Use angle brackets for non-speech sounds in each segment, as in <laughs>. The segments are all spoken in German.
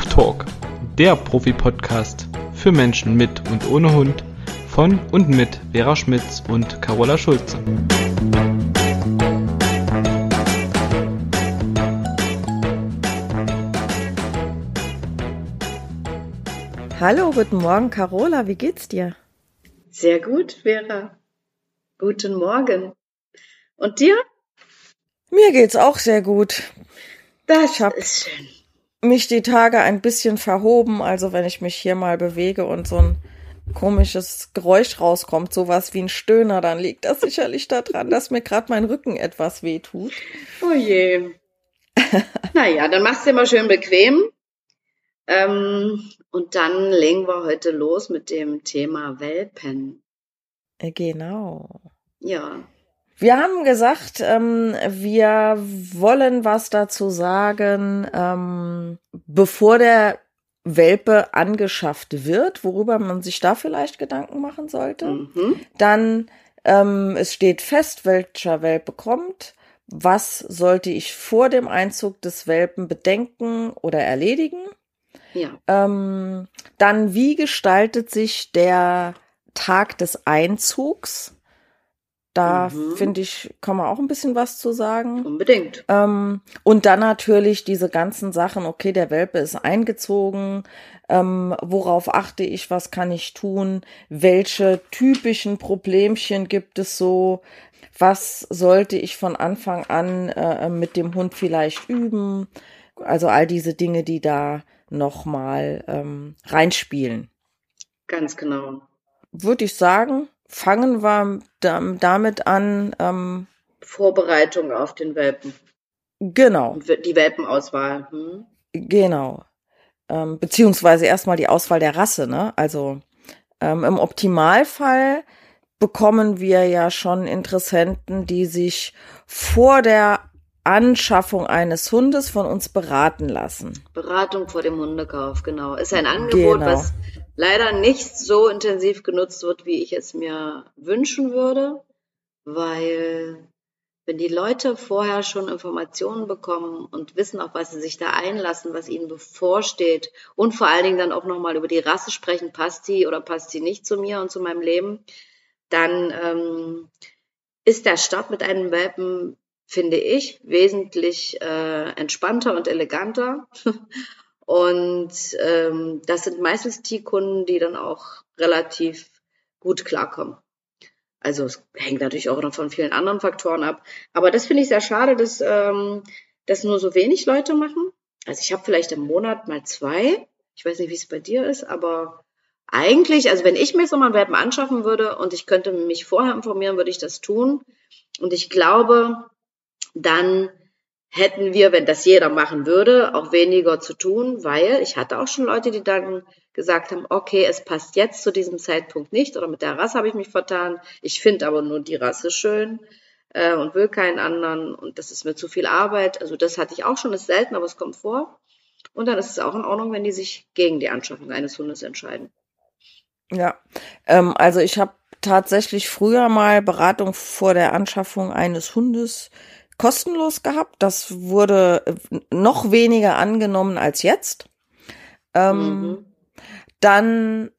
Huftalk, der Profi-Podcast für Menschen mit und ohne Hund von und mit Vera Schmitz und Carola Schulze. Hallo, guten Morgen, Carola. Wie geht's dir? Sehr gut, Vera. Guten Morgen. Und dir? Mir geht's auch sehr gut. Das Ich hab- ist schön. Mich die Tage ein bisschen verhoben, also wenn ich mich hier mal bewege und so ein komisches Geräusch rauskommt, sowas wie ein Stöhner, dann liegt das sicherlich daran, dass mir gerade mein Rücken etwas wehtut. Oh je. <laughs> naja, dann machst du immer schön bequem. Ähm, und dann legen wir heute los mit dem Thema Welpen. Äh, Genau. Ja. Wir haben gesagt, ähm, wir wollen was dazu sagen, ähm, bevor der Welpe angeschafft wird, worüber man sich da vielleicht Gedanken machen sollte. Mhm. Dann, ähm, es steht fest, welcher Welpe kommt. Was sollte ich vor dem Einzug des Welpen bedenken oder erledigen? Ja. Ähm, dann, wie gestaltet sich der Tag des Einzugs? Da Mhm. finde ich, kann man auch ein bisschen was zu sagen. Unbedingt. Ähm, und dann natürlich diese ganzen Sachen, okay, der Welpe ist eingezogen, ähm, worauf achte ich, was kann ich tun, welche typischen Problemchen gibt es so, was sollte ich von Anfang an äh, mit dem Hund vielleicht üben, also all diese Dinge, die da nochmal ähm, reinspielen. Ganz genau. Würde ich sagen, fangen wir dam- damit an, ähm, Vorbereitung auf den Welpen. genau. Die Welpenauswahl. Hm? Genau. Ähm, beziehungsweise erstmal die Auswahl der Rasse, ne? Also ähm, im Optimalfall bekommen wir ja schon Interessenten, die sich vor der Anschaffung eines Hundes von uns beraten lassen. Beratung vor dem Hundekauf, genau. Ist ein Angebot, Genau. was leider nicht so intensiv genutzt wird, wie ich es mir wünschen würde, weil wenn die Leute vorher schon Informationen bekommen und wissen, auf was sie sich da einlassen, was ihnen bevorsteht und vor allen Dingen dann auch nochmal über die Rasse sprechen, passt die oder passt sie nicht zu mir und zu meinem Leben, dann ähm, ist der Start mit einem Welpen, finde ich, wesentlich äh, entspannter und eleganter. <laughs> Und ähm, das sind meistens die Kunden, die dann auch relativ gut klarkommen. Also es hängt natürlich auch noch von vielen anderen Faktoren ab. Aber das finde ich sehr schade, dass ähm, das nur so wenig Leute machen. Also ich habe vielleicht im Monat mal zwei. Ich weiß nicht, wie es bei dir ist, aber eigentlich, also wenn ich mir so mal Welpen anschaffen würde und ich könnte mich vorher informieren, würde ich das tun. Und ich glaube, dann hätten wir, wenn das jeder machen würde, auch weniger zu tun, weil ich hatte auch schon Leute, die dann gesagt haben, okay, es passt jetzt zu diesem Zeitpunkt nicht oder mit der Rasse habe ich mich vertan. Ich finde aber nur die Rasse schön äh, und will keinen anderen und das ist mir zu viel Arbeit. Also das hatte ich auch schon, ist selten, aber es kommt vor. Und dann ist es auch in Ordnung, wenn die sich gegen die Anschaffung eines Hundes entscheiden. Ja, ähm, also ich habe tatsächlich früher mal Beratung vor der Anschaffung eines Hundes kostenlos gehabt. Das wurde äh, noch weniger angenommen als jetzt. Ähm, Mhm. Dann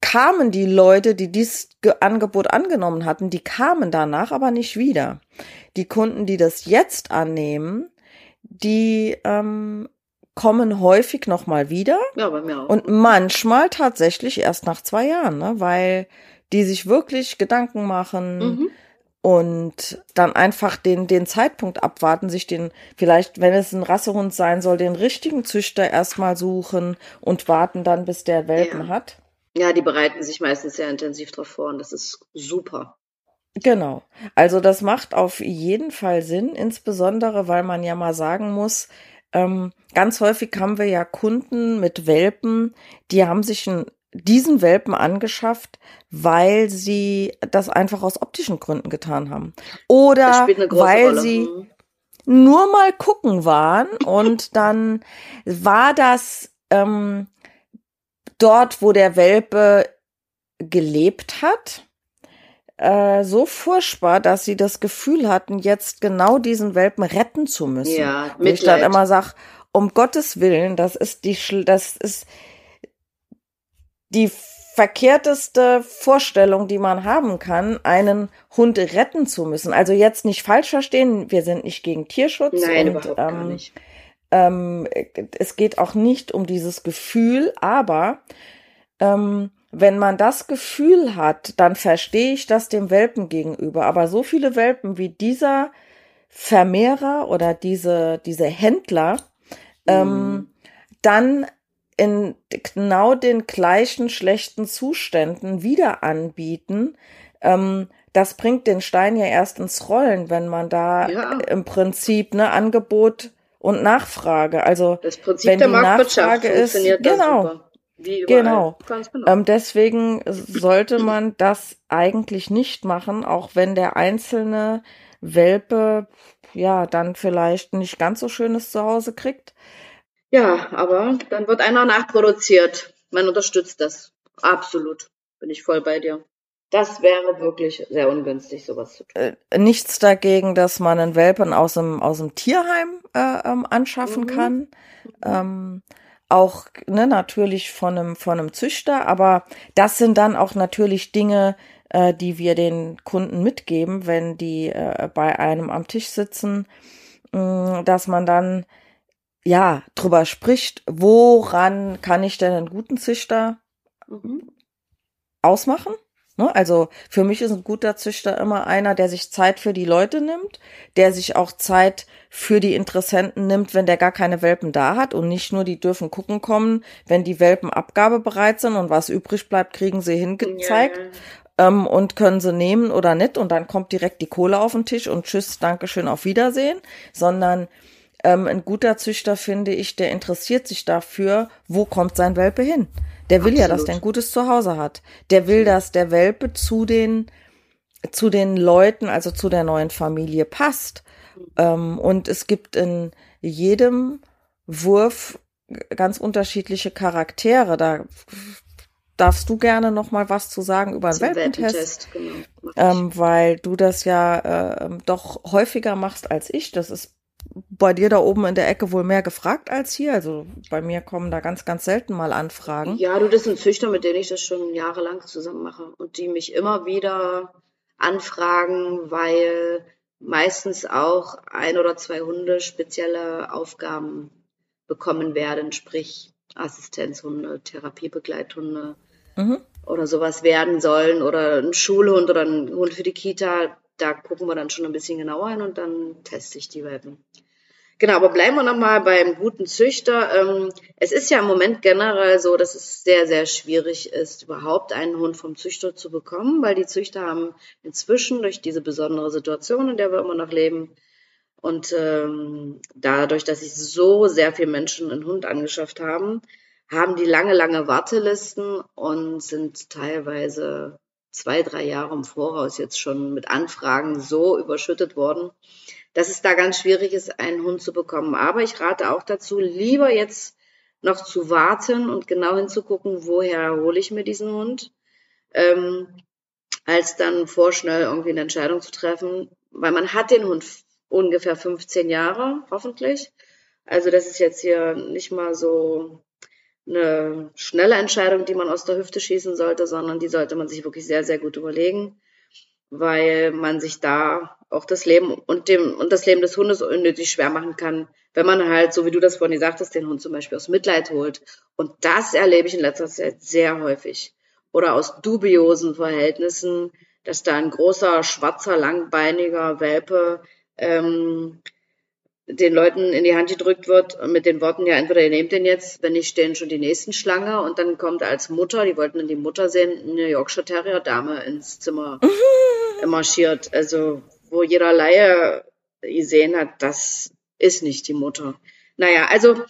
kamen die Leute, die dieses Ge- Angebot angenommen hatten, die kamen danach aber nicht wieder. Die Kunden, die das jetzt annehmen, die ähm, kommen häufig noch mal wieder. Ja, bei mir auch. Und manchmal tatsächlich erst nach zwei Jahren, ne? weil die sich wirklich Gedanken machen mhm. Und dann einfach den, den Zeitpunkt abwarten, sich den, vielleicht, wenn es ein Rassehund sein soll, den richtigen Züchter erstmal suchen und warten dann, bis der Welpen Ja. hat. Ja, die bereiten sich meistens sehr intensiv drauf vor und das ist super. Genau. Also das macht auf jeden Fall Sinn, insbesondere weil man ja mal sagen muss, ähm, ganz häufig haben wir ja Kunden mit Welpen, die haben sich einen, diesen Welpen angeschafft, weil sie das einfach aus optischen Gründen getan haben. Oder weil Rolle. sie Mhm. nur mal gucken waren <laughs> und dann war das ähm, dort, wo der Welpe gelebt hat, äh, so furchtbar, dass sie das Gefühl hatten, jetzt genau diesen Welpen retten zu müssen. Ja, Wo ich dann Mitleid. immer sag, um Gottes Willen, das ist die, das ist die verkehrteste Vorstellung, die man haben kann, einen Hund retten zu müssen. Also jetzt nicht falsch verstehen, wir sind nicht gegen Tierschutz. Nein, und, überhaupt ähm, gar nicht. Ähm, es geht auch nicht um dieses Gefühl, aber ähm, wenn man das Gefühl hat, dann verstehe ich das dem Welpen gegenüber. Aber so viele Welpen wie dieser Vermehrer oder diese, diese Händler ähm, Mhm. dann in genau den gleichen schlechten Zuständen wieder anbieten, ähm, das bringt den Stein ja erst ins Rollen, wenn man da Ja. im Prinzip ne Angebot und Nachfrage, also Das Prinzip wenn der die Marktwirtschaft Nachfrage ist- genau. Genau. Genau. ähm, deswegen sollte man das eigentlich nicht machen, auch wenn der einzelne Welpe ja dann vielleicht nicht ganz so schönes Zuhause kriegt. Ja, aber dann wird einer nachproduziert. Man unterstützt das. Absolut. Bin ich voll bei dir. Das wäre wirklich sehr ungünstig, sowas zu tun. äh, nichts dagegen, dass man einen Welpen aus dem, aus dem Tierheim äh, ähm, anschaffen Mhm. kann. Ähm, auch ne, natürlich von einem, von einem Züchter, aber das sind dann auch natürlich Dinge, äh, die wir den Kunden mitgeben, wenn die äh, bei einem am Tisch sitzen, mh, dass man dann ja drüber spricht, woran kann ich denn einen guten Züchter Mhm. ausmachen. Ne? Also für mich ist ein guter Züchter immer einer, der sich Zeit für die Leute nimmt, der sich auch Zeit für die Interessenten nimmt, wenn der gar keine Welpen da hat und nicht nur die dürfen gucken kommen, wenn die Welpen abgabebereit sind und was übrig bleibt, kriegen sie hingezeigt Ja, ähm, und können sie nehmen oder nicht und dann kommt direkt die Kohle auf den Tisch und tschüss, Dankeschön, auf Wiedersehen, sondern ähm, ein guter Züchter, finde ich, der interessiert sich dafür, wo kommt sein Welpe hin. Der will ja, dass Absolut. der ein gutes Zuhause hat. Der will, dass der Welpe zu den, zu den Leuten, also zu der neuen Familie passt. Ähm, und es gibt in jedem Wurf ganz unterschiedliche Charaktere. Da darfst du gerne noch mal was zu sagen über einen Zum Welpentest. Welpentest, genau. Ähm, weil du das ja äh, ähm, doch häufiger machst als ich. Das ist bei dir da oben in der Ecke wohl mehr gefragt als hier. Also bei mir kommen da ganz, ganz selten mal Anfragen. Ja, du, das sind Züchter, mit denen ich das schon jahrelang zusammen mache und die mich immer wieder anfragen, weil meistens auch ein oder zwei Hunde spezielle Aufgaben bekommen werden, sprich Assistenzhunde, Therapiebegleithunde Mhm. oder sowas werden sollen oder ein Schulhund oder ein Hund für die Kita. Da gucken wir dann schon ein bisschen genauer hin und dann teste ich die Welpen. Genau, aber bleiben wir nochmal beim guten Züchter. Ähm, es ist ja im Moment generell so, dass es sehr, sehr schwierig ist, überhaupt einen Hund vom Züchter zu bekommen, weil die Züchter haben inzwischen durch diese besondere Situation, in der wir immer noch leben, und ähm, dadurch, dass sich so sehr viele Menschen einen Hund angeschafft haben, haben die lange, lange Wartelisten und sind teilweise zwei, drei Jahre im Voraus jetzt schon mit Anfragen so überschüttet worden, dass es da ganz schwierig ist, einen Hund zu bekommen. Aber ich rate auch dazu, lieber jetzt noch zu warten und genau hinzugucken, woher hole ich mir diesen Hund, ähm, als dann vorschnell irgendwie eine Entscheidung zu treffen, weil man hat den Hund ungefähr 15 Jahre, hoffentlich. Also das ist jetzt hier nicht mal so eine schnelle Entscheidung, die man aus der Hüfte schießen sollte, sondern die sollte man sich wirklich sehr, sehr gut überlegen, weil man sich da auch das Leben und dem und das Leben des Hundes unnötig schwer machen kann, wenn man halt, so wie du das vorhin gesagt hast, den Hund zum Beispiel aus Mitleid holt. Und das erlebe ich in letzter Zeit sehr häufig. Oder aus dubiosen Verhältnissen, dass da ein großer, schwarzer, langbeiniger Welpe ähm, den Leuten in die Hand gedrückt wird mit den Worten, ja, entweder ihr nehmt den jetzt, wenn nicht, stehen schon die nächsten Schlange und dann kommt als Mutter, die wollten dann die Mutter sehen, eine Yorkshire Terrier Dame ins Zimmer marschiert. Also, wo jeder Laie gesehen hat, das ist nicht die Mutter. Naja, also,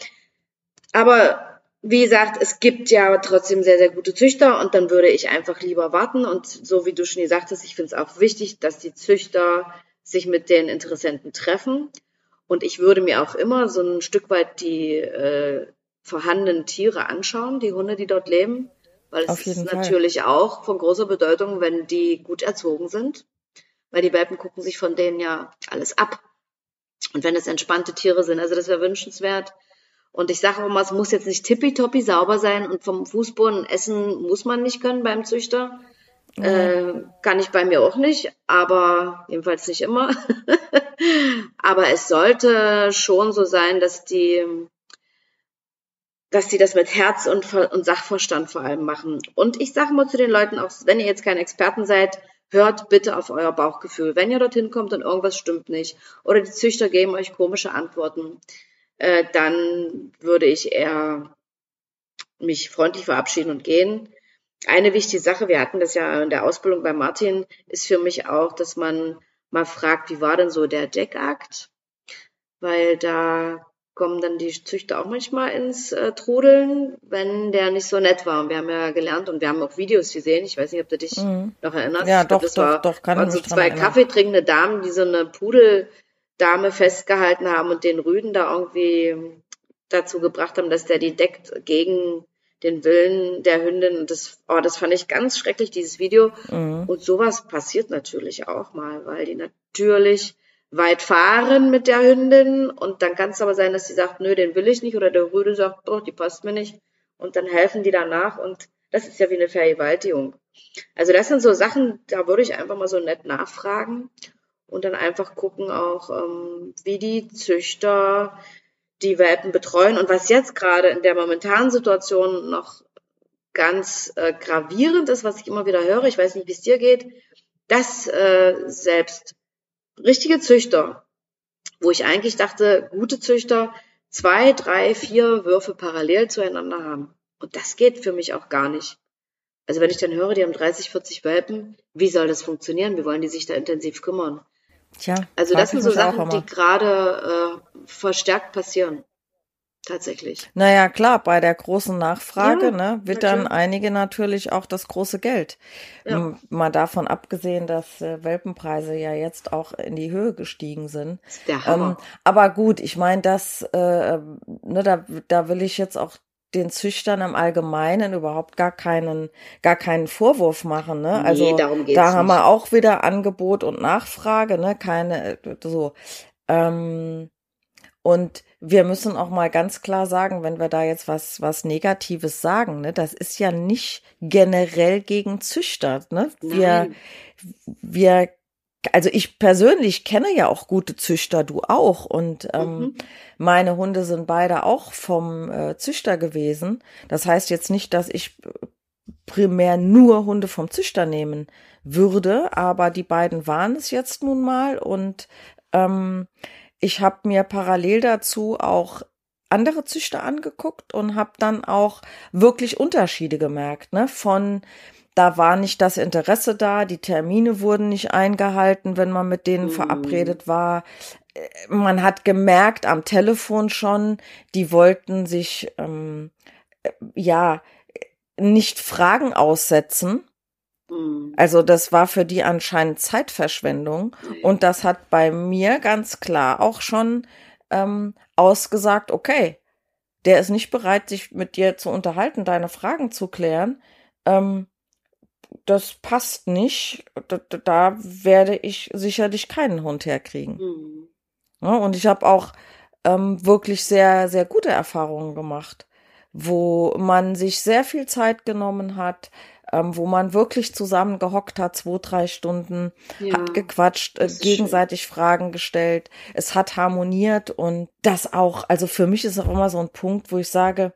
aber wie gesagt, es gibt ja trotzdem sehr, sehr gute Züchter und dann würde ich einfach lieber warten und so wie du schon gesagt hast, ich finde es auch wichtig, dass die Züchter sich mit den Interessenten treffen und ich würde mir auch immer so ein Stück weit die äh, vorhandenen Tiere anschauen, die Hunde, die dort leben, weil es ist Fall. natürlich auch von großer Bedeutung, wenn die gut erzogen sind, weil die Welpen gucken sich von denen ja alles ab. Und wenn es entspannte Tiere sind, also das wäre wünschenswert. Und ich sage auch mal, es muss jetzt nicht tippitoppi sauber sein und vom Fußboden essen muss man nicht können beim Züchter. Mhm. Äh, kann ich bei mir auch nicht, aber jedenfalls nicht immer. <laughs> aber es sollte schon so sein, dass die, dass die das mit Herz und, und Sachverstand vor allem machen. Und ich sage mal zu den Leuten, auch wenn ihr jetzt keine Experten seid, hört bitte auf euer Bauchgefühl. Wenn ihr dorthin kommt und irgendwas stimmt nicht oder die Züchter geben euch komische Antworten, äh, dann würde ich eher mich freundlich verabschieden und gehen. Eine wichtige Sache, wir hatten das ja in der Ausbildung bei Martin, ist für mich auch, dass man mal fragt, wie war denn so der Deckakt? Weil da kommen dann die Züchter auch manchmal ins äh, Trudeln, wenn der nicht so nett war. Und wir haben ja gelernt und wir haben auch Videos gesehen. Ich weiß nicht, ob du dich mhm. noch erinnerst. Ja, doch, das doch, war, doch, kann waren so zwei kaffeetrinkende Damen, die so eine Pudeldame festgehalten haben und den Rüden da irgendwie dazu gebracht haben, dass der die deckt gegen den Willen der Hündin. Und das, oh, das fand ich ganz schrecklich, dieses Video. Mhm. Und sowas passiert natürlich auch mal, weil die natürlich weit fahren mit der Hündin und dann kann es aber sein, dass sie sagt, nö, den will ich nicht oder der Rüde sagt, oh, die passt mir nicht und dann helfen die danach und das ist ja wie eine Vergewaltigung. Also das sind so Sachen, da würde ich einfach mal so nett nachfragen und dann einfach gucken auch, ähm, wie die Züchter die Welpen betreuen und was jetzt gerade in der momentanen Situation noch ganz äh, gravierend ist, was ich immer wieder höre, ich weiß nicht, wie es dir geht, dass äh, selbst richtige Züchter, wo ich eigentlich dachte, gute Züchter zwei, drei, vier Würfe parallel zueinander haben. Und das geht für mich auch gar nicht. Also wenn ich dann höre, die haben 30, 40 Welpen, wie soll das funktionieren? Wie wollen die sich da intensiv kümmern? Tja, also das sind so Sachen, die gerade äh, verstärkt passieren tatsächlich. Naja, klar, bei der großen Nachfrage ja, ne, wird dann einige natürlich auch das große Geld. Ja. Mal davon abgesehen, dass äh, Welpenpreise ja jetzt auch in die Höhe gestiegen sind. Der Hammer. Ähm, aber gut, ich meine, das, äh, ne, da, da will ich jetzt auch den Züchtern im Allgemeinen überhaupt gar keinen, gar keinen Vorwurf machen. Ne? Also nee, darum geht's da haben wir auch wieder Angebot und Nachfrage, ne? Keine so. Ähm, und wir müssen auch mal ganz klar sagen, wenn wir da jetzt was, was Negatives sagen, ne, das ist ja nicht generell gegen Züchter. Ne? Wir, wir, also ich persönlich kenne ja auch gute Züchter, du auch. Und ähm, mhm. meine Hunde sind beide auch vom äh, Züchter gewesen. Das heißt jetzt nicht, dass ich primär nur Hunde vom Züchter nehmen würde, aber die beiden waren es jetzt nun mal und ähm, ich habe mir parallel dazu auch andere Züchter angeguckt und habe dann auch wirklich Unterschiede gemerkt, ne? Von da war nicht das Interesse da, die Termine wurden nicht eingehalten, wenn man mit denen mhm. verabredet war. Äh, man hat gemerkt am Telefon schon, die wollten sich ähm, äh, ja nicht Fragen aussetzen. Also das war für die anscheinend Zeitverschwendung. Und das hat bei mir ganz klar auch schon ähm, ausgesagt, okay, der ist nicht bereit, sich mit dir zu unterhalten, deine Fragen zu klären. Ähm, das passt nicht. Da, da, werde ich sicherlich keinen Hund herkriegen. Mhm. Ja, und ich habe auch ähm, wirklich sehr, sehr gute Erfahrungen gemacht, wo man sich sehr viel Zeit genommen hat, ähm, wo man wirklich zusammen gehockt hat, zwei, drei Stunden, ja, hat gequatscht, äh, gegenseitig schön. Fragen gestellt, es hat harmoniert und das auch, also für mich ist auch immer so ein Punkt, wo ich sage,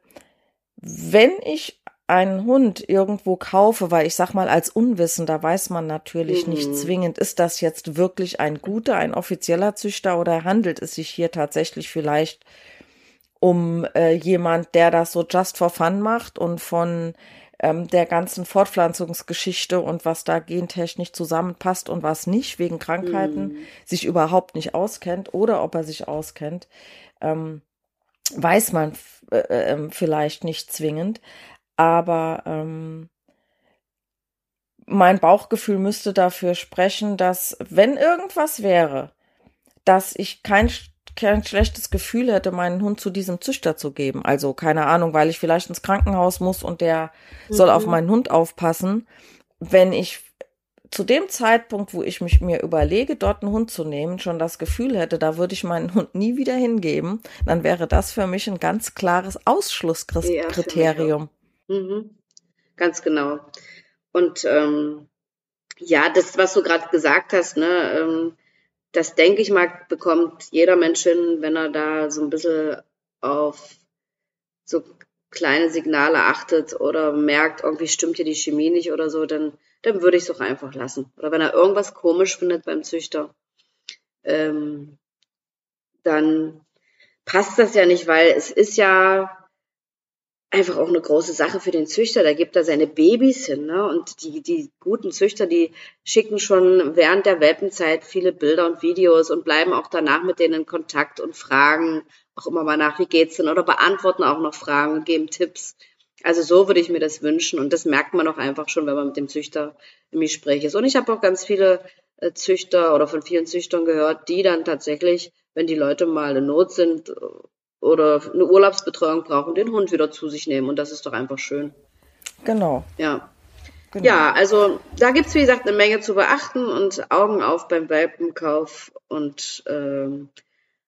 wenn ich einen Hund irgendwo kaufe, weil ich sag mal, als Unwissender weiß man natürlich mhm. nicht zwingend, ist das jetzt wirklich ein guter, ein offizieller Züchter oder handelt es sich hier tatsächlich vielleicht um äh, jemand, der das so just for fun macht und von ähm, der ganzen Fortpflanzungsgeschichte und was da gentechnisch zusammenpasst und was nicht wegen Krankheiten mm. sich überhaupt nicht auskennt oder ob er sich auskennt, ähm, weiß man äh, äh, vielleicht nicht zwingend. Aber ähm, mein Bauchgefühl müsste dafür sprechen, dass wenn irgendwas wäre, dass ich kein kein schlechtes Gefühl hätte, meinen Hund zu diesem Züchter zu geben. Also keine Ahnung, weil ich vielleicht ins Krankenhaus muss und der mhm. soll auf mhm. meinen Hund aufpassen. Wenn ich zu dem Zeitpunkt, wo ich mich mir überlege, dort einen Hund zu nehmen, schon das Gefühl hätte, da würde ich meinen Hund nie wieder hingeben, dann wäre das für mich ein ganz klares Ausschlusskriterium. Ja, mhm. Ganz genau. Und ähm, ja, das, was du gerade gesagt hast, ne, ähm, das denke ich mal, bekommt jeder Mensch hin, wenn er da so ein bisschen auf so kleine Signale achtet oder merkt, irgendwie stimmt hier die Chemie nicht oder so, dann, dann würde ich es doch einfach lassen. Oder wenn er irgendwas komisch findet beim Züchter, ähm, dann passt das ja nicht, weil es ist ja einfach auch eine große Sache für den Züchter. Da gibt er seine Babys hin. Ne? Und die, die guten Züchter, die schicken schon während der Welpenzeit viele Bilder und Videos und bleiben auch danach mit denen in Kontakt und fragen auch immer mal nach, wie geht's denn? Oder beantworten auch noch Fragen und geben Tipps. Also so würde ich mir das wünschen. Und das merkt man auch einfach schon, wenn man mit dem Züchter im Gespräch ist. Und ich habe auch ganz viele äh, Züchter oder von vielen Züchtern gehört, die dann tatsächlich, wenn die Leute mal in Not sind oder eine Urlaubsbetreuung brauchen, den Hund wieder zu sich nehmen. Und das ist doch einfach schön. Genau. Ja. Genau. Ja, also da gibt es, wie gesagt, eine Menge zu beachten und Augen auf beim Welpenkauf und ähm,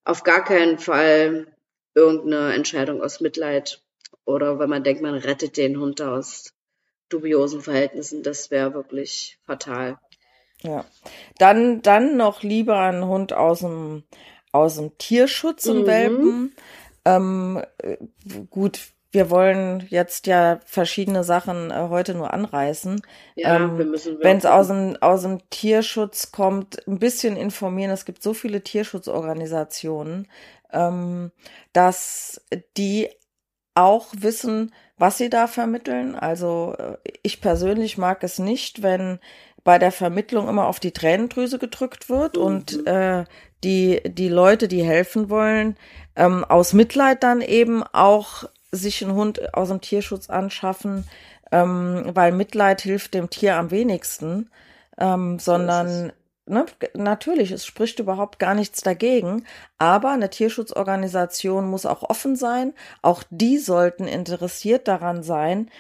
auf gar keinen Fall irgendeine Entscheidung aus Mitleid oder wenn man denkt, man rettet den Hund aus dubiosen Verhältnissen. Das wäre wirklich fatal. Ja. Dann, dann noch lieber einen Hund aus dem, aus dem Tierschutz im mhm. Welpen ähm, gut, wir wollen jetzt ja verschiedene Sachen äh, heute nur anreißen. Ja, ähm, Wenn es aus dem, aus dem Tierschutz kommt, ein bisschen informieren. Es gibt so viele Tierschutzorganisationen, ähm, dass die auch wissen, was sie da vermitteln. Also äh, ich persönlich mag es nicht, wenn bei der Vermittlung immer auf die Tränendrüse gedrückt wird mhm. und äh, die, die Leute, die helfen wollen, ähm, aus Mitleid dann eben auch sich einen Hund aus dem Tierschutz anschaffen, ähm, weil Mitleid hilft dem Tier am wenigsten, ähm, sondern ne, natürlich, es spricht überhaupt gar nichts dagegen, aber eine Tierschutzorganisation muss auch offen sein, auch die sollten interessiert daran sein,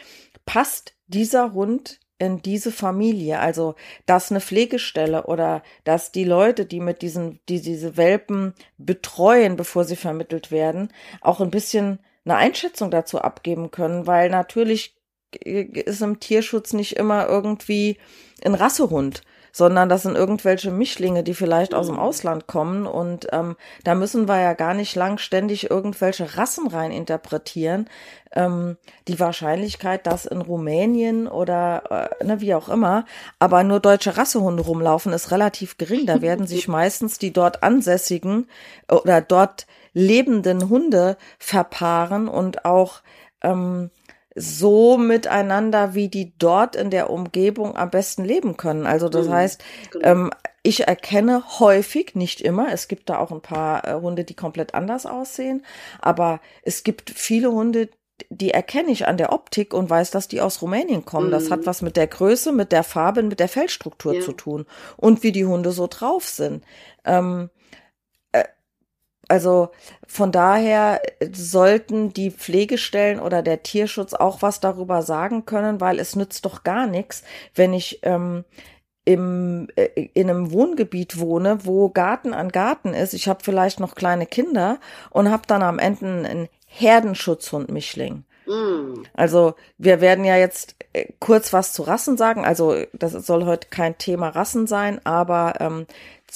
passt dieser Hund in diese Familie, also dass eine Pflegestelle oder dass die Leute, die mit diesen, die diese Welpen betreuen, bevor sie vermittelt werden, auch ein bisschen eine Einschätzung dazu abgeben können, weil natürlich ist im Tierschutz nicht immer irgendwie ein Rassehund, sondern das sind irgendwelche Mischlinge, die vielleicht aus dem mhm. Ausland kommen. Und ähm, da müssen wir ja gar nicht lang ständig irgendwelche Rassen rein interpretieren. Ähm, die Wahrscheinlichkeit, dass in Rumänien oder äh, ne, wie auch immer, aber nur deutsche Rassehunde rumlaufen, ist relativ gering. Da werden <laughs> sich meistens die dort ansässigen oder dort lebenden Hunde verpaaren und auch ähm, so miteinander, wie die dort in der Umgebung am besten leben können. Also das mhm, heißt, genau. ähm, ich erkenne häufig, nicht immer, es gibt da auch ein paar äh, Hunde, die komplett anders aussehen, aber es gibt viele Hunde, die erkenne ich an der Optik und weiß, dass die aus Rumänien kommen. Mhm. Das hat mhm. was mit der Größe, mit der Farbe, mit der Fellstruktur ja. zu tun und wie die Hunde so drauf sind. Ähm, also von daher sollten die Pflegestellen oder der Tierschutz auch was darüber sagen können, weil es nützt doch gar nichts, wenn ich ähm, im, äh, in einem Wohngebiet wohne, wo Garten an Garten ist. Ich habe vielleicht noch kleine Kinder und habe dann am Ende einen Herdenschutzhund Mischling. Mm. Also wir werden ja jetzt äh, kurz was zu Rassen sagen. Also das soll heute kein Thema Rassen sein, aber ähm,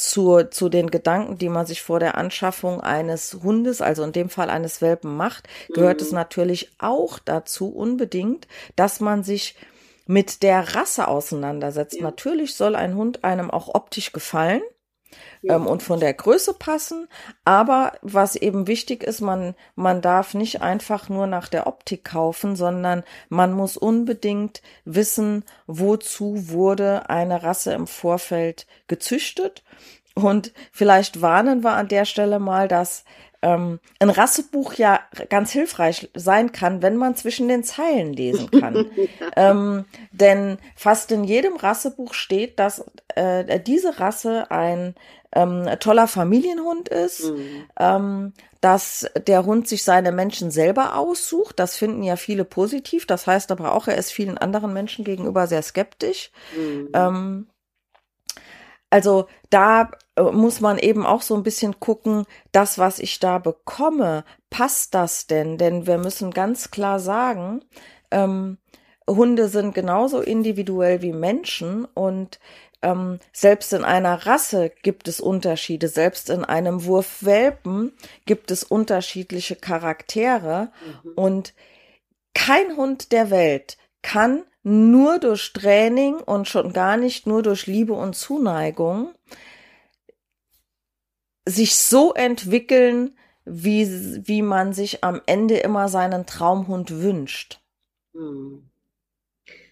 zu, zu den Gedanken, die man sich vor der Anschaffung eines Hundes, also in dem Fall eines Welpen macht, gehört mhm. es natürlich auch dazu unbedingt, dass man sich mit der Rasse auseinandersetzt. Ja. Natürlich soll ein Hund einem auch optisch gefallen ähm, und von der Größe passen. Aber was eben wichtig ist, man, man darf nicht einfach nur nach der Optik kaufen, sondern man muss unbedingt wissen, wozu wurde eine Rasse im Vorfeld gezüchtet. Und vielleicht warnen wir an der Stelle mal, dass ähm, ein Rassebuch ja ganz hilfreich sein kann, wenn man zwischen den Zeilen lesen kann. <laughs> ähm, denn fast in jedem Rassebuch steht, dass äh, diese Rasse ein ähm, toller Familienhund ist, mhm. ähm, dass der Hund sich seine Menschen selber aussucht. Das finden ja viele positiv. Das heißt aber auch, er ist vielen anderen Menschen gegenüber sehr skeptisch. Mhm. Ähm, also da äh, muss man eben auch so ein bisschen gucken, das, was ich da bekomme, passt das denn? Denn wir müssen ganz klar sagen, ähm, Hunde sind genauso individuell wie Menschen und ähm, selbst in einer Rasse gibt es Unterschiede, selbst in einem Wurf Welpen gibt es unterschiedliche Charaktere mhm. und kein Hund der Welt kann nur durch Training und schon gar nicht nur durch Liebe und Zuneigung sich so entwickeln, wie, wie man sich am Ende immer seinen Traumhund wünscht. Mhm.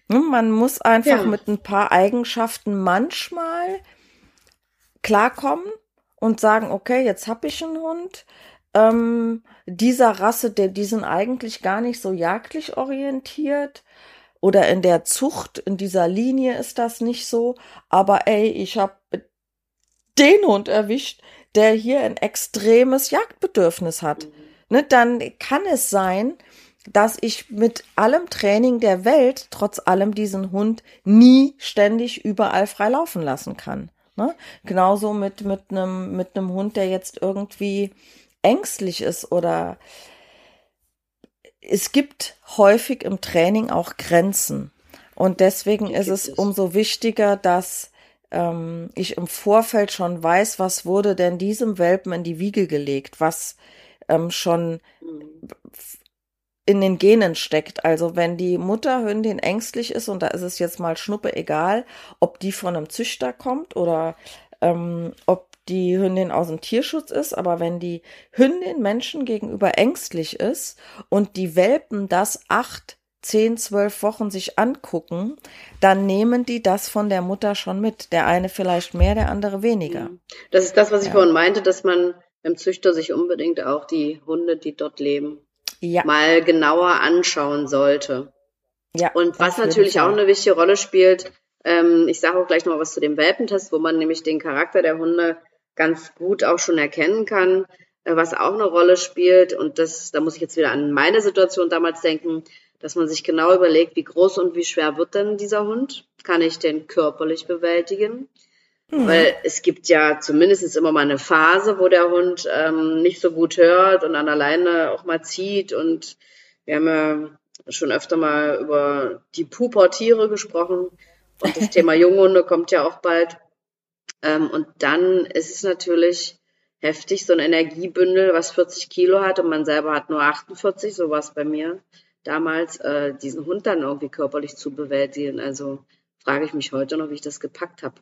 Man muss einfach ja. mit ein paar Eigenschaften manchmal klarkommen und sagen, okay, jetzt habe ich einen Hund. Ähm, dieser Rasse, der, die sind eigentlich gar nicht so jagdlich orientiert. Oder in der Zucht, in dieser Linie ist das nicht so. Aber ey, ich habe den Hund erwischt, der hier ein extremes Jagdbedürfnis hat. Mhm. Ne, dann kann es sein, dass ich mit allem Training der Welt trotz allem diesen Hund nie ständig überall frei laufen lassen kann. Ne? Genauso mit mit einem mit einem Hund, der jetzt irgendwie ängstlich ist oder es gibt häufig im Training auch Grenzen und deswegen ist es umso wichtiger, dass ähm, ich im Vorfeld schon weiß, was wurde denn diesem Welpen in die Wiege gelegt, was ähm, schon in den Genen steckt. Also wenn die Mutterhündin ängstlich ist, und da ist es jetzt mal Schnuppe egal, ob die von einem Züchter kommt oder ähm, ob die Hündin aus dem Tierschutz ist, aber wenn die Hündin Menschen gegenüber ängstlich ist und die Welpen das acht, zehn, zwölf Wochen sich angucken, dann nehmen die das von der Mutter schon mit. Der eine vielleicht mehr, der andere weniger. Mhm. Das ist das, was ich ja. vorhin meinte, dass man beim Züchter sich unbedingt auch die Hunde, die dort leben, ja. mal genauer anschauen sollte. Ja, und was natürlich auch eine wichtige Rolle spielt, ähm, ich sage auch gleich noch mal was zu dem Welpentest, wo man nämlich den Charakter der Hunde ganz gut auch schon erkennen kann, äh, was auch eine Rolle spielt. Und das, da muss ich jetzt wieder an meine Situation damals denken, dass man sich genau überlegt, wie groß und wie schwer wird denn dieser Hund? Kann ich den körperlich bewältigen? Mhm. Weil es gibt ja zumindest immer mal eine Phase, wo der Hund ähm, nicht so gut hört und an alleine auch mal zieht. Und wir haben ja schon öfter mal über die Pubertiere gesprochen. Und das Thema <laughs> Junghunde kommt ja auch bald. Ähm, und dann ist es natürlich heftig, so ein Energiebündel, was 40 Kilo hat und man selber hat nur 48, so war es bei mir damals, äh, diesen Hund dann irgendwie körperlich zu bewältigen. Also frage ich mich heute noch, wie ich das gepackt habe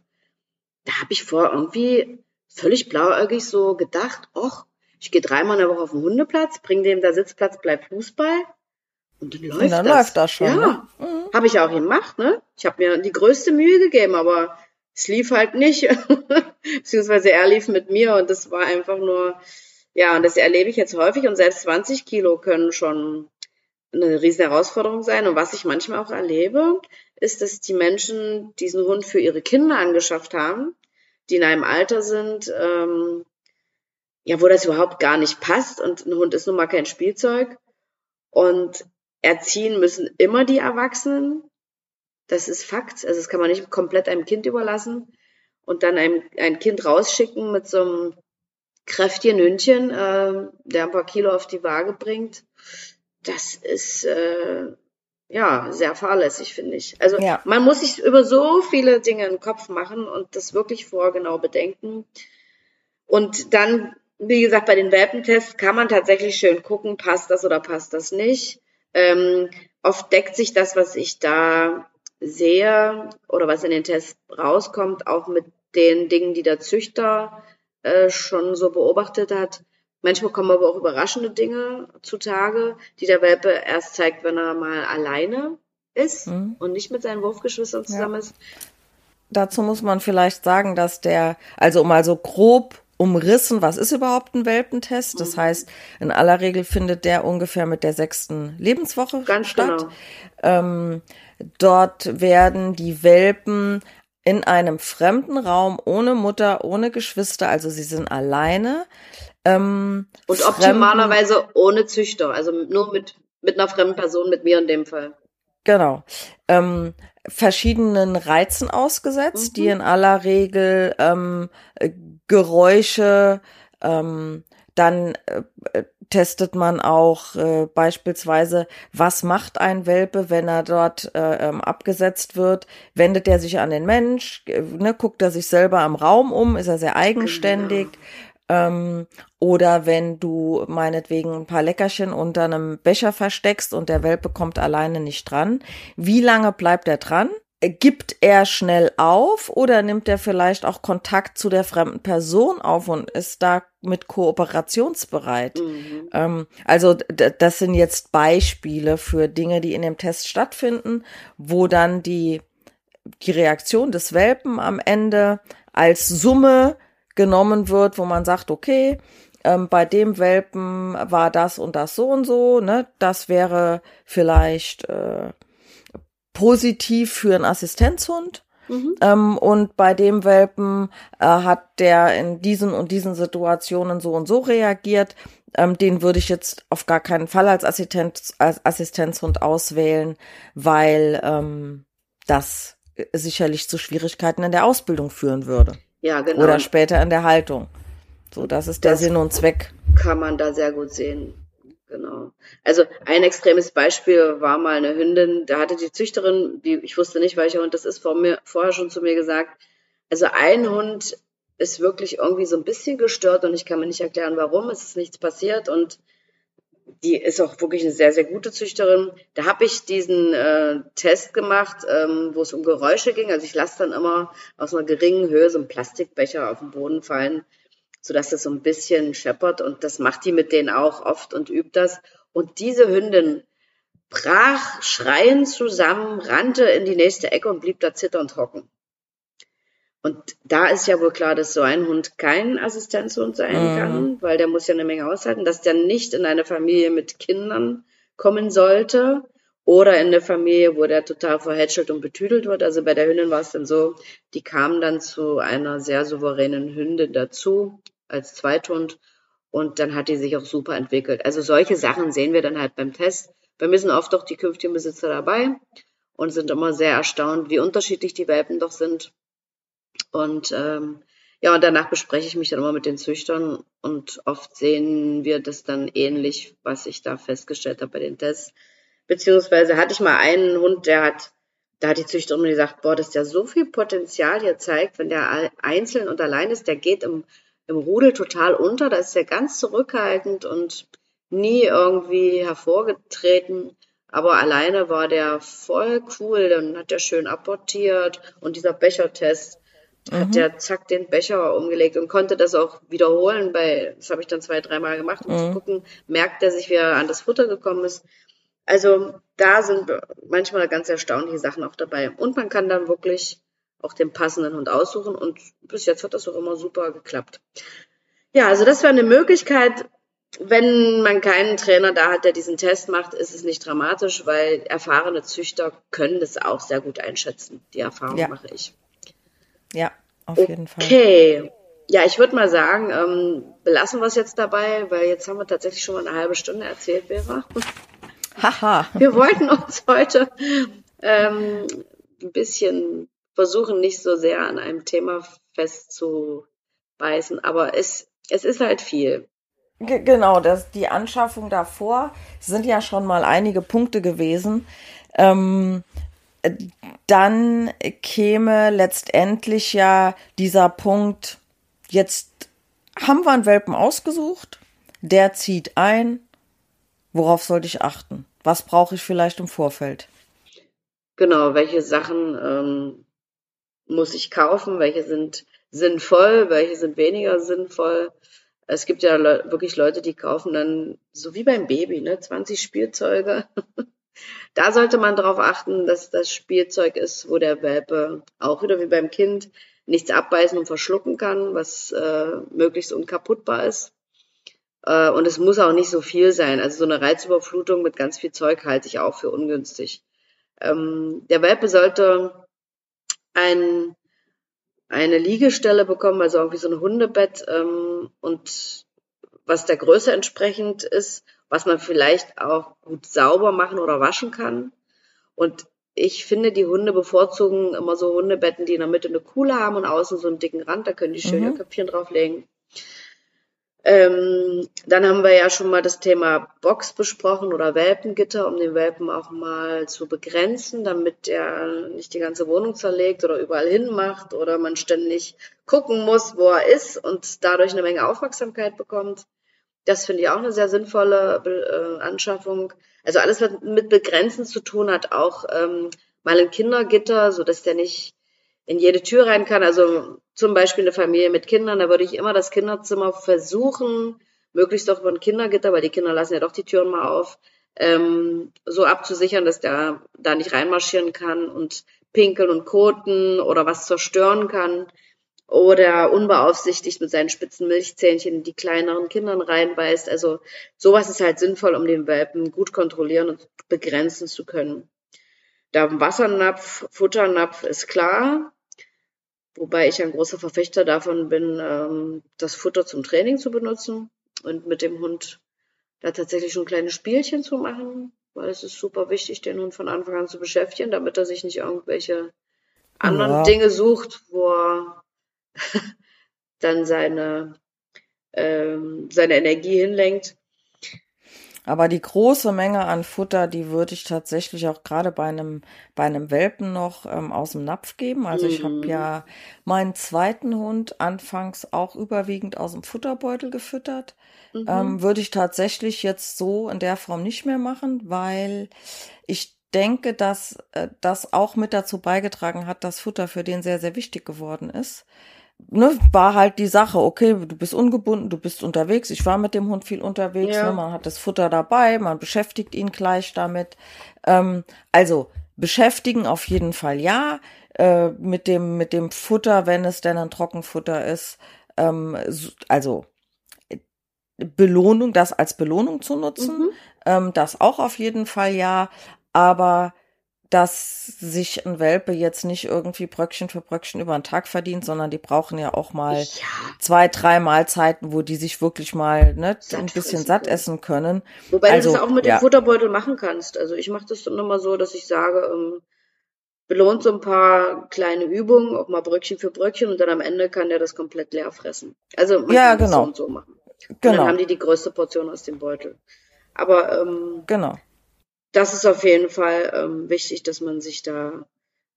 da habe ich vor irgendwie völlig blauäugig so gedacht, ach, ich gehe dreimal in der Woche auf den Hundeplatz, bring dem da Sitzplatz, bleib Fußball. Und dann läuft und dann das. läuft das schon. Ja, ne? mhm. habe ich auch gemacht, ne? Ich habe mir die größte Mühe gegeben, aber es lief halt nicht. <laughs> Beziehungsweise er lief mit mir und das war einfach nur, ja, und das erlebe ich jetzt häufig und selbst 20 Kilo können schon eine riesen Herausforderung sein. Und was ich manchmal auch erlebe, ist, dass die Menschen diesen Hund für ihre Kinder angeschafft haben, die in einem Alter sind, ähm, ja, wo das überhaupt gar nicht passt. Und ein Hund ist nun mal kein Spielzeug. Und erziehen müssen immer die Erwachsenen. Das ist Fakt. Also das kann man nicht komplett einem Kind überlassen und dann ein, ein Kind rausschicken mit so einem kräftigen Hündchen, äh, der ein paar Kilo auf die Waage bringt das ist äh, ja sehr fahrlässig, finde ich. Also ja. man muss sich über so viele Dinge im Kopf machen und das wirklich vorgenau bedenken. Und dann, wie gesagt, bei den Welpentests kann man tatsächlich schön gucken, passt das oder passt das nicht. Ähm, oft deckt sich das, was ich da sehe oder was in den Tests rauskommt, auch mit den Dingen, die der Züchter äh, schon so beobachtet hat. Manchmal kommen aber auch überraschende Dinge zutage, die der Welpe erst zeigt, wenn er mal alleine ist mhm. und nicht mit seinen Wurfgeschwistern zusammen ja. ist. Dazu muss man vielleicht sagen, dass der, also mal so grob umrissen, was ist überhaupt ein Welpentest? Das mhm. heißt, in aller Regel findet der ungefähr mit der sechsten Lebenswoche Ganz statt. Genau. Ähm, dort werden die Welpen in einem fremden Raum ohne Mutter, ohne Geschwister, also sie sind alleine, ähm, und optimalerweise ohne Züchter, also nur mit, mit einer fremden Person, mit mir in dem Fall. Genau. Ähm, verschiedenen Reizen ausgesetzt, mhm. die in aller Regel ähm, Geräusche, ähm, dann äh, testet man auch äh, beispielsweise, was macht ein Welpe, wenn er dort äh, ähm, abgesetzt wird? Wendet er sich an den Mensch? Äh, ne, guckt er sich selber am Raum um? Ist er sehr eigenständig? Genau. Ähm, oder wenn du meinetwegen ein paar Leckerchen unter einem Becher versteckst und der Welpe kommt alleine nicht dran. Wie lange bleibt er dran? Gibt er schnell auf oder nimmt er vielleicht auch Kontakt zu der fremden Person auf und ist da mit kooperationsbereit? Mhm. Ähm, also das sind jetzt Beispiele für Dinge, die in dem Test stattfinden, wo dann die, die Reaktion des Welpen am Ende als Summe genommen wird, wo man sagt, okay, ähm, bei dem Welpen war das und das so und so, ne? Das wäre vielleicht äh, positiv für einen Assistenzhund. Mhm. Ähm, und bei dem Welpen äh, hat der in diesen und diesen Situationen so und so reagiert. Ähm, den würde ich jetzt auf gar keinen Fall als, Assistent, als Assistenzhund auswählen, weil ähm, das sicherlich zu Schwierigkeiten in der Ausbildung führen würde. Ja, genau. Oder später in der Haltung. So, das ist der das Sinn und Zweck. Kann man da sehr gut sehen. Genau. Also ein extremes Beispiel war mal eine Hündin, da hatte die Züchterin, die, ich wusste nicht, welcher Hund das ist, vor mir, vorher schon zu mir gesagt, also ein Hund ist wirklich irgendwie so ein bisschen gestört und ich kann mir nicht erklären, warum, es ist nichts passiert und die ist auch wirklich eine sehr, sehr gute Züchterin. Da habe ich diesen äh, Test gemacht, ähm, wo es um Geräusche ging. Also ich lasse dann immer aus einer geringen Höhe so einen Plastikbecher auf den Boden fallen sodass es so ein bisschen scheppert und das macht die mit denen auch oft und übt das. Und diese Hündin brach schreiend zusammen, rannte in die nächste Ecke und blieb da zitternd hocken. Und da ist ja wohl klar, dass so ein Hund kein Assistenzhund sein mhm. kann, weil der muss ja eine Menge aushalten, dass der nicht in eine Familie mit Kindern kommen sollte oder in eine Familie, wo der total verhätschelt und betüdelt wird. Also bei der Hündin war es dann so, die kam dann zu einer sehr souveränen Hündin dazu, als Zweithund und dann hat die sich auch super entwickelt. Also solche Sachen sehen wir dann halt beim Test. Mir sind oft doch die künftigen Besitzer dabei und sind immer sehr erstaunt, wie unterschiedlich die Welpen doch sind. Und ähm, ja, und danach bespreche ich mich dann immer mit den Züchtern und oft sehen wir das dann ähnlich, was ich da festgestellt habe bei den Tests. Beziehungsweise hatte ich mal einen Hund, der hat, da hat die Züchterin gesagt, boah, dass der so viel Potenzial hier zeigt, wenn der einzeln und allein ist, der geht im im Rudel total unter. Da ist er ganz zurückhaltend und nie irgendwie hervorgetreten. Aber alleine war der voll cool. Dann hat er schön apportiert und dieser Bechertest mhm. hat der zack den Becher umgelegt und konnte das auch wiederholen. Bei, das habe ich dann zwei, dreimal gemacht, um mhm. zu gucken, merkt er sich, wie er an das Futter gekommen ist. Also da sind manchmal ganz erstaunliche Sachen auch dabei. Und man kann dann wirklich auch den passenden Hund aussuchen und bis jetzt hat das auch immer super geklappt. Ja, also das wäre eine Möglichkeit. Wenn man keinen Trainer da hat, der diesen Test macht, ist es nicht dramatisch, weil erfahrene Züchter können das auch sehr gut einschätzen. Die Erfahrung ja. mache ich. Ja, auf okay. jeden Fall. Okay. Ja, ich würde mal sagen, ähm, belassen wir es jetzt dabei, weil jetzt haben wir tatsächlich schon mal eine halbe Stunde erzählt, Vera. Haha. Wir wollten uns heute ähm, ein bisschen versuchen nicht so sehr an einem Thema festzubeißen, aber es, es ist halt viel. Genau, das, die Anschaffung davor sind ja schon mal einige Punkte gewesen. Ähm, dann käme letztendlich ja dieser Punkt, jetzt haben wir einen Welpen ausgesucht, der zieht ein, worauf sollte ich achten? Was brauche ich vielleicht im Vorfeld? Genau, welche Sachen ähm, muss ich kaufen, welche sind sinnvoll, welche sind weniger sinnvoll. Es gibt ja le wirklich Leute, die kaufen dann, so wie beim Baby, ne, 20 Spielzeuge. <laughs> da sollte man darauf achten, dass das Spielzeug ist, wo der Welpe auch wieder wie beim Kind nichts abbeißen und verschlucken kann, was äh, möglichst unkaputtbar ist. Äh, und es muss auch nicht so viel sein. Also so eine Reizüberflutung mit ganz viel Zeug halte ich auch für ungünstig. Ähm, der Welpe sollte ein, eine Liegestelle bekommen, also irgendwie so ein Hundebett ähm, und was der Größe entsprechend ist, was man vielleicht auch gut sauber machen oder waschen kann. Und ich finde, die Hunde bevorzugen immer so Hundebetten, die in der Mitte eine Kuhle haben und außen so einen dicken Rand, da können die schön mhm. ihr Köpfchen drauflegen. Ähm, dann haben wir ja schon mal das Thema Box besprochen oder Welpengitter, um den Welpen auch mal zu begrenzen, damit er nicht die ganze Wohnung zerlegt oder überall hin macht oder man ständig gucken muss, wo er ist und dadurch eine Menge Aufmerksamkeit bekommt. Das finde ich auch eine sehr sinnvolle äh, Anschaffung. Also alles, was mit Begrenzen zu tun hat, auch ähm, mal ein Kindergitter, so dass der nicht in jede Tür rein kann. Also zum Beispiel eine Familie mit Kindern, da würde ich immer das Kinderzimmer versuchen, möglichst auch über ein Kindergitter, weil die Kinder lassen ja doch die Türen mal auf, ähm, so abzusichern, dass der da nicht reinmarschieren kann und pinkeln und koten oder was zerstören kann oder unbeaufsichtigt mit seinen spitzen Milchzähnchen die kleineren Kindern reinbeißt. Also sowas ist halt sinnvoll, um den Welpen gut kontrollieren und begrenzen zu können. Der Wassernapf, Futternapf ist klar. Wobei ich ein großer Verfechter davon bin, ähm, das Futter zum Training zu benutzen und mit dem Hund da tatsächlich schon kleine Spielchen zu machen, weil es ist super wichtig, den Hund von Anfang an zu beschäftigen, damit er sich nicht irgendwelche anderen ja. Dinge sucht, wo er <laughs> dann seine, ähm, seine Energie hinlenkt. Aber die große Menge an Futter, die würde ich tatsächlich auch gerade bei einem, bei einem Welpen noch ähm, aus dem Napf geben. Also mhm. ich habe ja meinen zweiten Hund anfangs auch überwiegend aus dem Futterbeutel gefüttert. Mhm. Ähm, würde ich tatsächlich jetzt so in der Form nicht mehr machen, weil ich denke, dass äh, das auch mit dazu beigetragen hat, dass Futter für den sehr, sehr wichtig geworden ist ne, war halt die Sache, okay, du bist ungebunden, du bist unterwegs. Ich war mit dem Hund viel unterwegs, ja. ne, man hat das Futter dabei, man beschäftigt ihn gleich damit. Ähm, also beschäftigen auf jeden Fall ja. Äh, mit dem mit dem Futter, wenn es denn ein Trockenfutter ist, ähm, also Belohnung, das als Belohnung zu nutzen, mhm. ähm, das auch auf jeden Fall ja. Aber dass sich ein Welpe jetzt nicht irgendwie Bröckchen für Bröckchen über den Tag verdient, sondern die brauchen ja auch mal ja. zwei, drei Mahlzeiten, wo die sich wirklich mal ne, ein bisschen satt essen können. Wobei also, du das auch mit ja. dem Futterbeutel machen kannst. Also ich mache das dann immer so, dass ich sage, ähm, belohnt so ein paar kleine Übungen, auch mal Bröckchen für Bröckchen und dann am Ende kann der das komplett leer fressen. Also man ja, kann genau. so und so machen. Und genau. dann haben die die größte Portion aus dem Beutel. Aber ähm, genau das ist auf jeden Fall ähm, wichtig, dass man sich da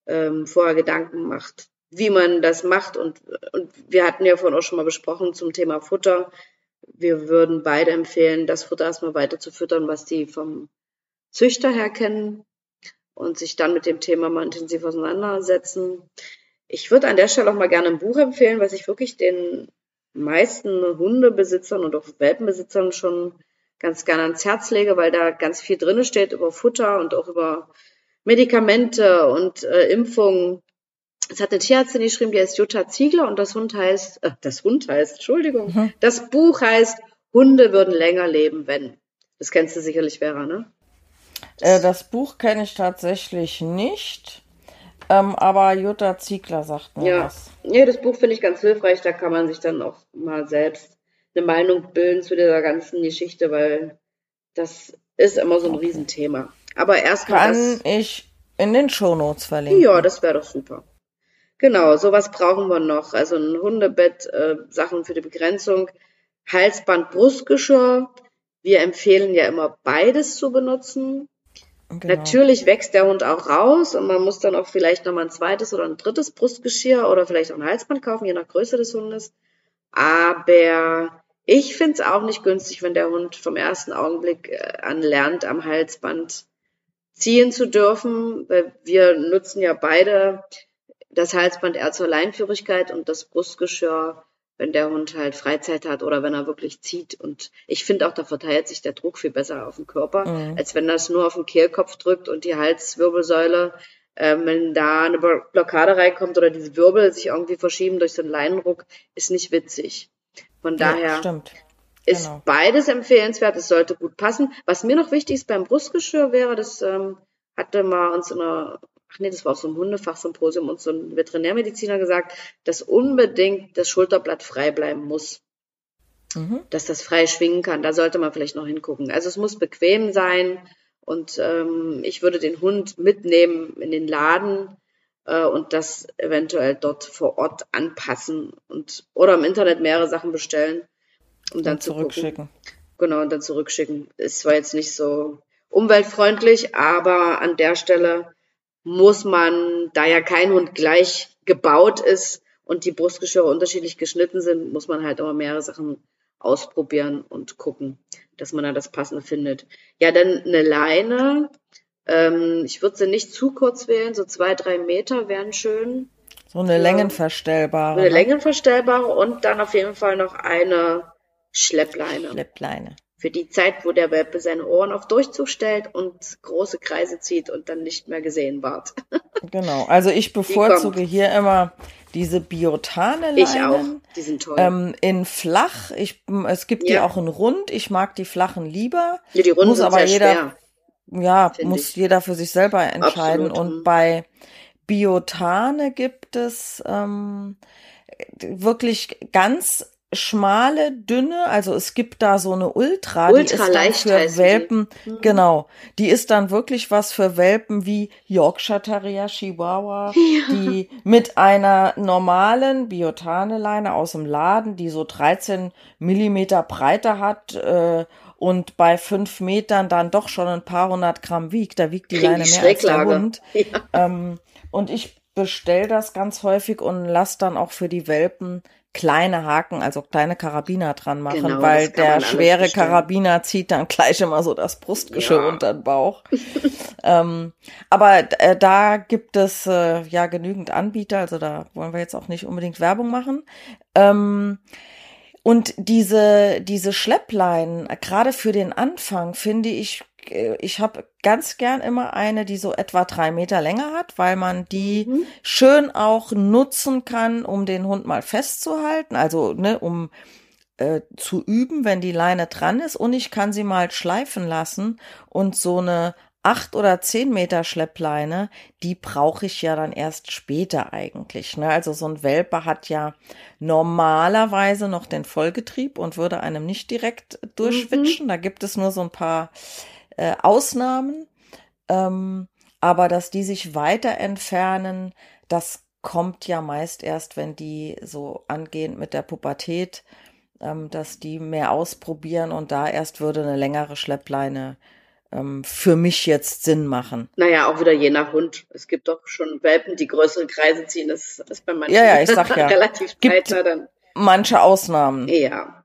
ähm, vorher Gedanken macht, wie man das macht. Und, und wir hatten ja vorhin auch schon mal besprochen zum Thema Futter. Wir würden beide empfehlen, das Futter erstmal weiter zu füttern, was die vom Züchter her kennen und sich dann mit dem Thema mal intensiv auseinandersetzen. Ich würde an der Stelle auch mal gerne ein Buch empfehlen, was ich wirklich den meisten Hundebesitzern und auch Welpenbesitzern schon ganz gerne ans Herz lege, weil da ganz viel drinne steht über Futter und auch über Medikamente und äh, Impfungen. Es hat eine Tierärztin geschrieben, die heißt Jutta Ziegler und das Hund heißt, äh, das Hund heißt, Entschuldigung, mhm. das Buch heißt Hunde würden länger leben, wenn. Das kennst du sicherlich, Vera, ne? Äh, das Buch kenne ich tatsächlich nicht, ähm, aber Jutta Ziegler sagt mir ja. was. Ja, das Buch finde ich ganz hilfreich, da kann man sich dann auch mal selbst eine Meinung bilden zu dieser ganzen Geschichte, weil das ist immer so ein Riesenthema. Aber erstmal. Kann das, ich in den Shownotes verlinken? Ja, das wäre doch super. Genau, sowas brauchen wir noch. Also ein Hundebett, äh, Sachen für die Begrenzung, Halsband, Brustgeschirr. Wir empfehlen ja immer beides zu benutzen. Genau. Natürlich wächst der Hund auch raus und man muss dann auch vielleicht nochmal ein zweites oder ein drittes Brustgeschirr oder vielleicht auch ein Halsband kaufen, je nach Größe des Hundes. Aber ich finde es auch nicht günstig, wenn der Hund vom ersten Augenblick äh, an lernt, am Halsband ziehen zu dürfen. Weil wir nutzen ja beide das Halsband eher zur Leinführigkeit und das Brustgeschirr, wenn der Hund halt Freizeit hat oder wenn er wirklich zieht. Und ich finde auch, da verteilt sich der Druck viel besser auf den Körper, mhm. als wenn das nur auf den Kehlkopf drückt und die Halswirbelsäule ähm, wenn da eine Blockade reinkommt oder diese Wirbel sich irgendwie verschieben durch so einen Leinenruck, ist nicht witzig. Von daher stimmt. ist genau. beides empfehlenswert, es sollte gut passen. Was mir noch wichtig ist beim Brustgeschirr wäre, das ähm, hatte mal uns in einer, ach nee, das war auf so einem Hundefachsymposium uns so ein Veterinärmediziner gesagt, dass unbedingt das Schulterblatt frei bleiben muss. Mhm. Dass das frei schwingen kann. Da sollte man vielleicht noch hingucken. Also es muss bequem sein Und ähm, ich würde den Hund mitnehmen in den Laden äh, und das eventuell dort vor Ort anpassen und oder im Internet mehrere Sachen bestellen, um dann und zu zurückschicken. Gucken. Genau, und dann zurückschicken. Ist zwar jetzt nicht so umweltfreundlich, aber an der Stelle muss man, da ja kein Hund gleich gebaut ist und die Brustgeschirre unterschiedlich geschnitten sind, muss man halt immer mehrere Sachen ausprobieren und gucken, dass man da das Passende findet. Ja, dann eine Leine. Ähm, ich würde sie nicht zu kurz wählen, so zwei, drei Meter wären schön. So eine ja. Längenverstellbare. Eine ne? Längenverstellbare und dann auf jeden Fall noch eine Schleppleine. Schleppleine für die Zeit, wo der Welpe seine Ohren auf Durchzug stellt und große Kreise zieht und dann nicht mehr gesehen wird. <laughs> genau, also ich bevorzuge hier immer diese biotane Leinen. Ich auch, die sind toll. Ähm, in flach, ich, es gibt ja. die auch in rund, ich mag die flachen lieber. Ja, die runden muss sind aber sehr jeder, schwer. Ja, muss ich. jeder für sich selber entscheiden. Absolut. Und mhm. bei Biotane gibt es ähm, wirklich ganz schmale, dünne, also es gibt da so eine Ultra, Ultra die ist dann für Welpen, die. Mhm. genau, die ist dann wirklich was für Welpen wie Yorkshire Terrier, Chihuahua, <laughs> ja. die mit einer normalen Biotane-Leine aus dem Laden, die so 13 Millimeter Breite hat äh, und bei fünf Metern dann doch schon ein paar hundert Gramm wiegt, da wiegt die Kriegen Leine mehr als der Hund. <laughs> Ja. Ähm, und ich bestell das ganz häufig und lass dann auch für die Welpen kleine Haken, also kleine Karabiner dran machen, genau, weil der schwere Karabiner zieht dann gleich immer so das Brustgeschirr ja. unter den Bauch. <laughs> ähm, aber äh, da gibt es äh, ja genügend Anbieter, also da wollen wir jetzt auch nicht unbedingt Werbung machen. Ähm, und diese, diese Schleppleinen, gerade für den Anfang, finde ich äh, ich habe ganz gern immer eine, die so etwa drei Meter länger hat, weil man die mhm. schön auch nutzen kann, um den Hund mal festzuhalten, also ne, um äh, zu üben, wenn die Leine dran ist. Und ich kann sie mal schleifen lassen und so eine acht oder zehn Meter Schleppleine, die brauche ich ja dann erst später eigentlich. Ne? Also so ein Welpe hat ja normalerweise noch den Vollgetrieb und würde einem nicht direkt durchschwitschen. Mhm. Da gibt es nur so ein paar äh, Ausnahmen, ähm, aber dass die sich weiter entfernen, das kommt ja meist erst, wenn die so angehend mit der Pubertät, ähm, dass die mehr ausprobieren und da erst würde eine längere Schleppleine ähm, für mich jetzt Sinn machen. Naja, auch wieder je nach Hund. Es gibt doch schon Welpen, die größere Kreise ziehen. Das ist bei manchen ja, ja, ich sag <laughs> ja. relativ gibt dann. Manche Ausnahmen. Ja,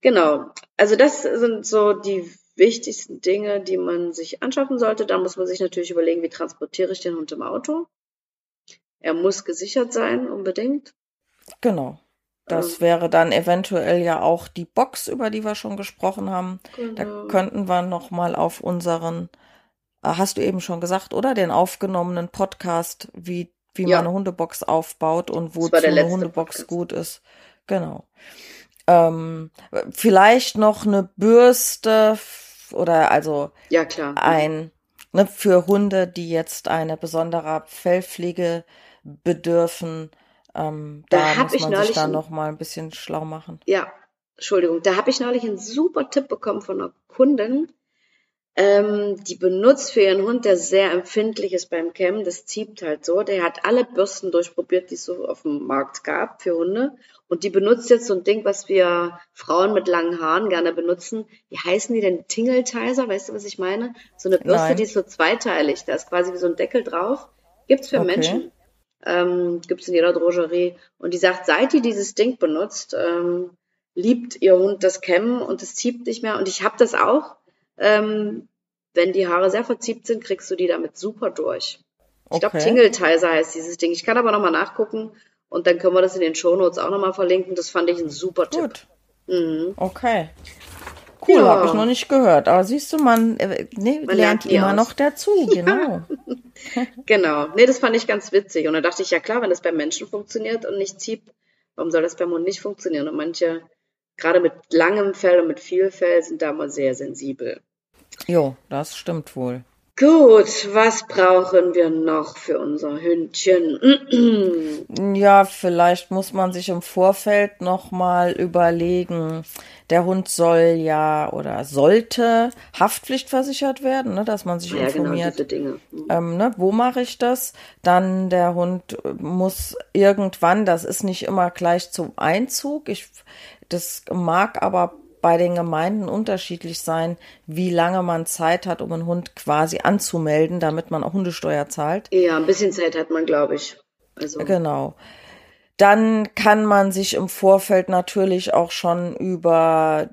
genau. Also das sind so die wichtigsten Dinge, die man sich anschaffen sollte. Dann muss man sich natürlich überlegen, wie transportiere ich den Hund im Auto. Er muss gesichert sein, unbedingt. Genau. Das ähm, wäre dann eventuell ja auch die Box, über die wir schon gesprochen haben. Genau. Da könnten wir noch mal auf unseren, äh, hast du eben schon gesagt, oder den aufgenommenen Podcast, wie wie ja. man eine Hundebox aufbaut und wozu eine Hundebox Podcast. gut ist. Genau. Ähm, vielleicht noch eine Bürste oder also ja, klar. ein ne, für Hunde, die jetzt eine besondere Fellpflege bedürfen. Ähm, da, da muss man sich dann noch mal ein bisschen schlau machen. Ja, Entschuldigung, da habe ich neulich einen super Tipp bekommen von einer Kundin. Ähm, die benutzt für ihren Hund, der sehr empfindlich ist beim Kämmen, das zieht halt so. Der hat alle Bürsten durchprobiert, die es so auf dem Markt gab für Hunde. Und die benutzt jetzt so ein Ding, was wir Frauen mit langen Haaren gerne benutzen. Wie heißen die denn? Tingeltizer, weißt du, was ich meine? So eine Bürste, Nein. die ist so zweiteilig. Da ist quasi wie so ein Deckel drauf. Gibt's für okay. Menschen. Ähm, gibt's in jeder Drogerie. Und die sagt, seit die dieses Ding benutzt, ähm, liebt ihr Hund das Kämmen und es zieht nicht mehr. Und ich habe das auch. Ähm, wenn die Haare sehr verziebt sind, kriegst du die damit super durch. Ich glaube, Tingeltizer heißt dieses Ding. Ich kann aber nochmal nachgucken und dann können wir das in den Shownotes auch nochmal verlinken. Das fand ich ein super Tipp. Gut. Mhm. Okay. Cool, ja. habe ich noch nicht gehört. Aber siehst du, man, äh, nee, man lernt, lernt immer aus. noch dazu, <laughs> genau. <laughs> genau. Nee, das fand ich ganz witzig. Und da dachte ich, ja klar, wenn das beim Menschen funktioniert und nicht zieht, warum soll das beim Hund nicht funktionieren? Und manche, gerade mit langem Fell und mit viel Fell, sind da mal sehr sensibel. Jo, das stimmt wohl. Gut, was brauchen wir noch für unser Hündchen? <clears throat> ja, vielleicht muss man sich im Vorfeld noch mal überlegen. Der Hund soll ja oder sollte haftpflichtversichert werden, ne, dass man sich ja, genau, informiert. Genau, diese Dinge. Mhm. Ähm, ne, wo mache ich das? Dann der Hund muss irgendwann, das ist nicht immer gleich zum Einzug. Ich, das mag aber bei den Gemeinden unterschiedlich sein, wie lange man Zeit hat, um einen Hund quasi anzumelden, damit man auch Hundesteuer zahlt. Ja, ein bisschen Zeit hat man, glaube ich. Also. Genau. Dann kann man sich im Vorfeld natürlich auch schon über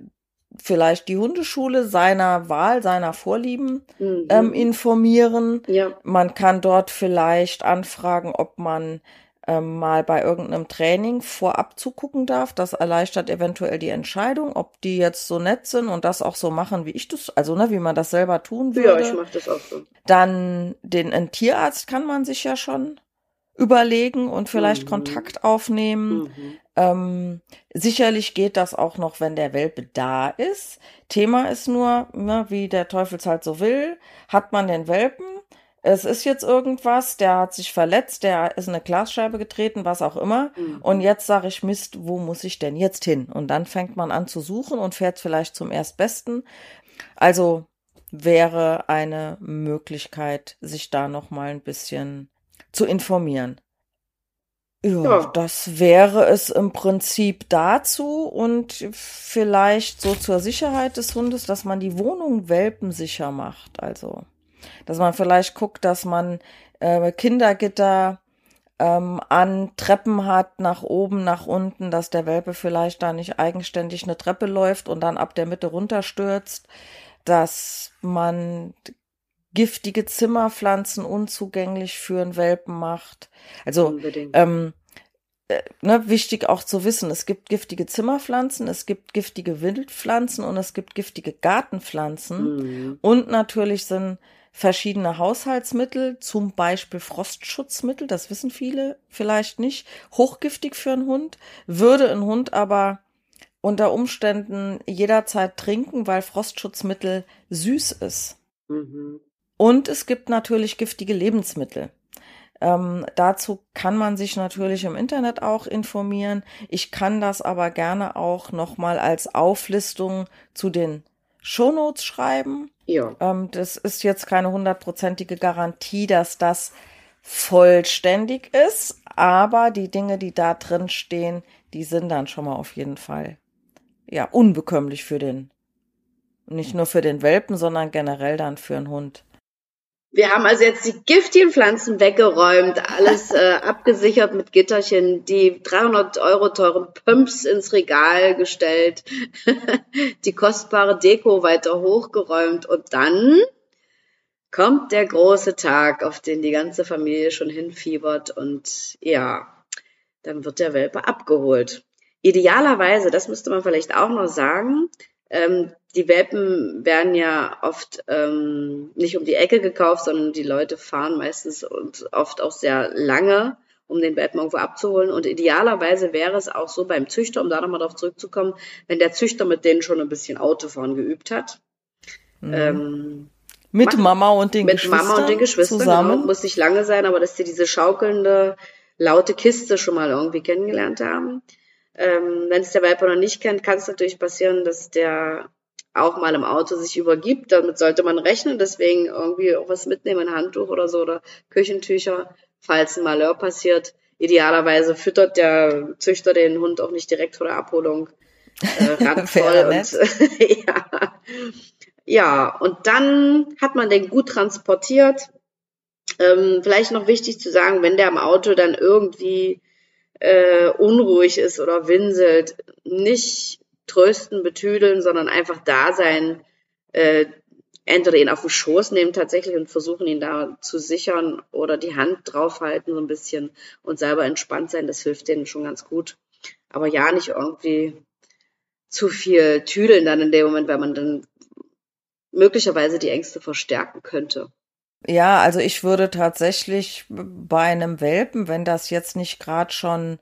vielleicht die Hundeschule seiner Wahl, seiner Vorlieben mhm. ähm, informieren. Ja. Man kann dort vielleicht anfragen, ob man ähm, mal bei irgendeinem Training vorab zugucken darf. Das erleichtert eventuell die Entscheidung, ob die jetzt so nett sind und das auch so machen, wie ich das, also ne, wie man das selber tun würde. Ja, ich mache das auch so. Dann den einen Tierarzt kann man sich ja schon überlegen und vielleicht mhm. Kontakt aufnehmen. Mhm. Ähm, sicherlich geht das auch noch, wenn der Welpe da ist. Thema ist nur, ne, wie der Teufel es halt so will, hat man den Welpen, es ist jetzt irgendwas, der hat sich verletzt, der ist in eine Glasscheibe getreten, was auch immer. Mhm. Und jetzt sage ich, Mist, wo muss ich denn jetzt hin? Und dann fängt man an zu suchen und fährt vielleicht zum Erstbesten. Also wäre eine Möglichkeit, sich da noch mal ein bisschen zu informieren. Ja, ja, das wäre es im Prinzip dazu und vielleicht so zur Sicherheit des Hundes, dass man die Wohnung welpensicher macht. Also dass man vielleicht guckt, dass man äh, Kindergitter ähm, an Treppen hat, nach oben, nach unten, dass der Welpe vielleicht da nicht eigenständig eine Treppe läuft und dann ab der Mitte runterstürzt, dass man giftige Zimmerpflanzen unzugänglich für einen Welpen macht. Also ähm, äh, ne, wichtig auch zu wissen, es gibt giftige Zimmerpflanzen, es gibt giftige Wildpflanzen und es gibt giftige Gartenpflanzen. Mhm. Und natürlich sind verschiedene Haushaltsmittel, zum Beispiel Frostschutzmittel, das wissen viele vielleicht nicht, hochgiftig für einen Hund, würde ein Hund aber unter Umständen jederzeit trinken, weil Frostschutzmittel süß ist. Mhm. Und es gibt natürlich giftige Lebensmittel. Ähm, dazu kann man sich natürlich im Internet auch informieren. Ich kann das aber gerne auch nochmal als Auflistung zu den Shownotes schreiben. Ja. Ähm, das ist jetzt keine hundertprozentige Garantie, dass das vollständig ist, aber die Dinge, die da drin stehen, die sind dann schon mal auf jeden Fall ja unbekömmlich für den nicht nur für den Welpen, sondern generell dann für einen Hund. Wir haben also jetzt die giftigen Pflanzen weggeräumt, alles äh, abgesichert mit Gitterchen, die 300 Euro teuren Pumps ins Regal gestellt, <laughs> die kostbare Deko weiter hochgeräumt und dann kommt der große Tag, auf den die ganze Familie schon hinfiebert und ja, dann wird der Welpe abgeholt. Idealerweise, das müsste man vielleicht auch noch sagen, ähm, die Welpen werden ja oft ähm, nicht um die Ecke gekauft, sondern die Leute fahren meistens und oft auch sehr lange, um den Welpen irgendwo abzuholen. Und idealerweise wäre es auch so beim Züchter, um da nochmal darauf zurückzukommen, wenn der Züchter mit denen schon ein bisschen Autofahren geübt hat. Mhm. Ähm, mit Mama und den mit Geschwistern. Mit Mama und den Geschwistern, zusammen. Genau, muss nicht lange sein, aber dass sie diese schaukelnde, laute Kiste schon mal irgendwie kennengelernt haben. Ähm, Wenn es der Welpe noch nicht kennt, kann es natürlich passieren, dass der auch mal im Auto sich übergibt. Damit sollte man rechnen. Deswegen irgendwie auch was mitnehmen, ein Handtuch oder so oder Küchentücher, falls ein Malheur passiert. Idealerweise füttert der Züchter den Hund auch nicht direkt vor der Abholung äh, <laughs> randvoll. und, <laughs> ja. ja, und dann hat man den gut transportiert. Ähm, vielleicht noch wichtig zu sagen, wenn der im Auto dann irgendwie äh, unruhig ist oder winselt, nicht trösten, betüdeln, sondern einfach da sein, äh, entweder ihn auf den Schoß nehmen tatsächlich und versuchen ihn da zu sichern oder die Hand draufhalten so ein bisschen und selber entspannt sein, das hilft denen schon ganz gut. Aber ja, nicht irgendwie zu viel tüdeln dann in dem Moment, weil man dann möglicherweise die Ängste verstärken könnte. Ja, also ich würde tatsächlich bei einem Welpen, wenn das jetzt nicht gerade schon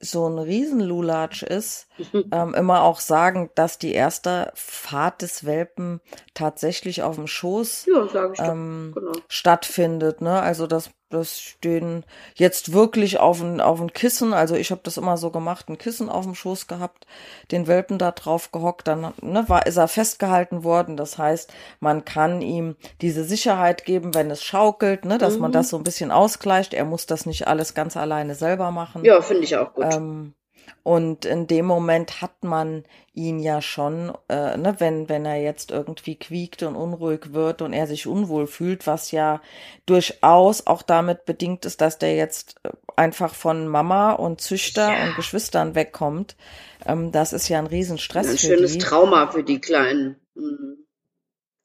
so ein Riesenlulatsch ist, ähm, immer auch sagen, dass die erste Fahrt des Welpen tatsächlich auf dem Schoß Ja, ähm, Genau. stattfindet. Ne? Also das, das stehen jetzt wirklich auf ein, auf ein Kissen. Also ich habe das immer so gemacht, ein Kissen auf dem Schoß gehabt, den Welpen da drauf gehockt, dann ne, war, ist er festgehalten worden. Das heißt, man kann ihm diese Sicherheit geben, wenn es schaukelt, ne, dass man Mhm. das so ein bisschen ausgleicht. Er muss das nicht alles ganz alleine selber machen. Ja, finde ich auch gut. Ähm, und in dem Moment hat man ihn ja schon, äh, ne, wenn, wenn er jetzt irgendwie quiekt und unruhig wird und er sich unwohl fühlt, was ja durchaus auch damit bedingt ist, dass der jetzt äh, einfach von Mama und Züchter Ja. und Geschwistern wegkommt. Ähm, das ist ja ein Riesenstress ein schönes die. Trauma für die Kleinen. Mhm.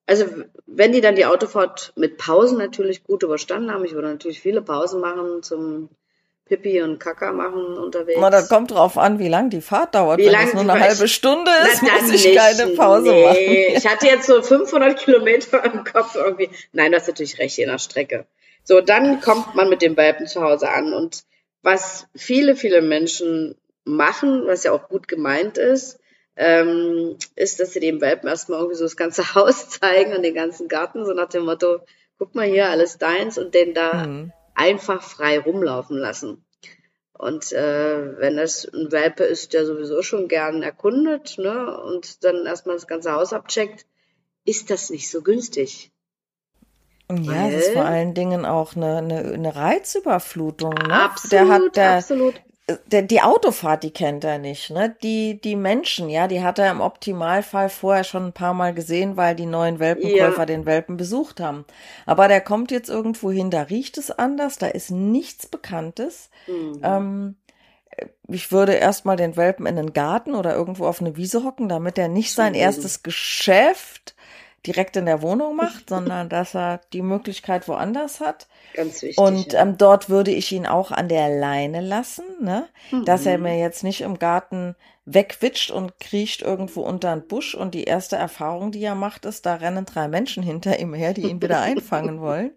Also, wenn die dann die Autofahrt mit Pausen natürlich gut überstanden haben, ich würde natürlich viele Pausen machen zum Pipi und Kaka machen unterwegs. Na, das kommt drauf an, wie lang die Fahrt dauert. Wie Wenn lang es nur eine halbe Stunde ist, muss ich nicht. keine Pause nee. machen. Ich hatte jetzt so 500 Kilometer im Kopf irgendwie. Nein, das ist natürlich recht, je nach Strecke. So, dann kommt man mit dem Welpen zu Hause an. Und was viele, viele Menschen machen, was ja auch gut gemeint ist, ähm, ist, dass sie dem Welpen erstmal irgendwie so das ganze <laughs> Haus zeigen und den ganzen Garten, so nach dem Motto, guck mal hier, alles deins und den da Mhm. Einfach frei rumlaufen lassen. Und äh, wenn das ein Welpe ist, der sowieso schon gern erkundet ne, und dann erstmal das ganze Haus abcheckt, ist das nicht so günstig. Ja, es ist vor Weil- allen Dingen auch eine, eine, eine Reizüberflutung. Ne? Absolut, der hat der, absolut. Der, die Autofahrt, die kennt er nicht. Ne? Die, die Menschen, ja, die hat er im Optimalfall vorher schon ein paar Mal gesehen, weil die neuen Welpenkäufer Ja. den Welpen besucht haben. Aber der kommt jetzt irgendwo hin, da riecht es anders, da ist nichts Bekanntes. Mhm. Ähm, ich würde erstmal den Welpen in den Garten oder irgendwo auf eine Wiese hocken, damit er nicht sein Mhm. erstes Geschäft direkt in der Wohnung macht, sondern dass er die Möglichkeit woanders hat. Ganz wichtig. Und ja. ähm, dort würde ich ihn auch an der Leine lassen, ne? dass er Mhm. mir jetzt nicht im Garten wegwitscht und kriecht irgendwo unter den Busch. Und die erste Erfahrung, die er macht, ist, da rennen drei Menschen hinter ihm her, die ihn wieder <laughs> einfangen wollen.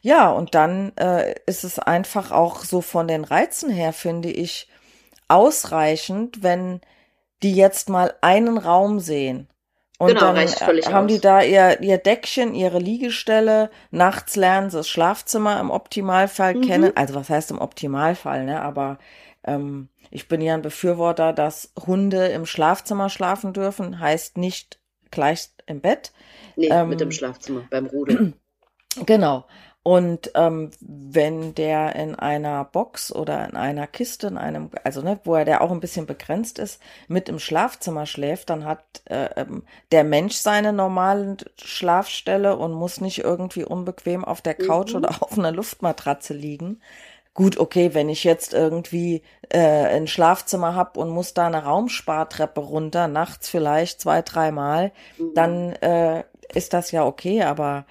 Ja, und dann äh, ist es einfach auch so von den Reizen her, finde ich, ausreichend, wenn die jetzt mal einen Raum sehen. Und Genau, dann reicht haben die aus. da ihr, ihr Deckchen, ihre Liegestelle, nachts lernen sie das Schlafzimmer im Optimalfall Mhm. kennen. Also was heißt im Optimalfall, ne? Aber ähm, ich bin ja ein Befürworter, dass Hunde im Schlafzimmer schlafen dürfen, heißt nicht gleich im Bett. Nee, ähm, mit dem Schlafzimmer, beim Rudel. <clears throat> Genau. Und ähm, wenn der in einer Box oder in einer Kiste, in einem, also ne, wo er der auch ein bisschen begrenzt ist, mit im Schlafzimmer schläft, dann hat äh, ähm, der Mensch seine normale Schlafstelle und muss nicht irgendwie unbequem auf der Couch Mhm. oder <laughs> auf einer Luftmatratze liegen. Gut, okay, wenn ich jetzt irgendwie äh, ein Schlafzimmer hab und muss da eine Raumspartreppe runter, nachts vielleicht zwei, dreimal, Mhm. dann äh, ist das ja okay, aber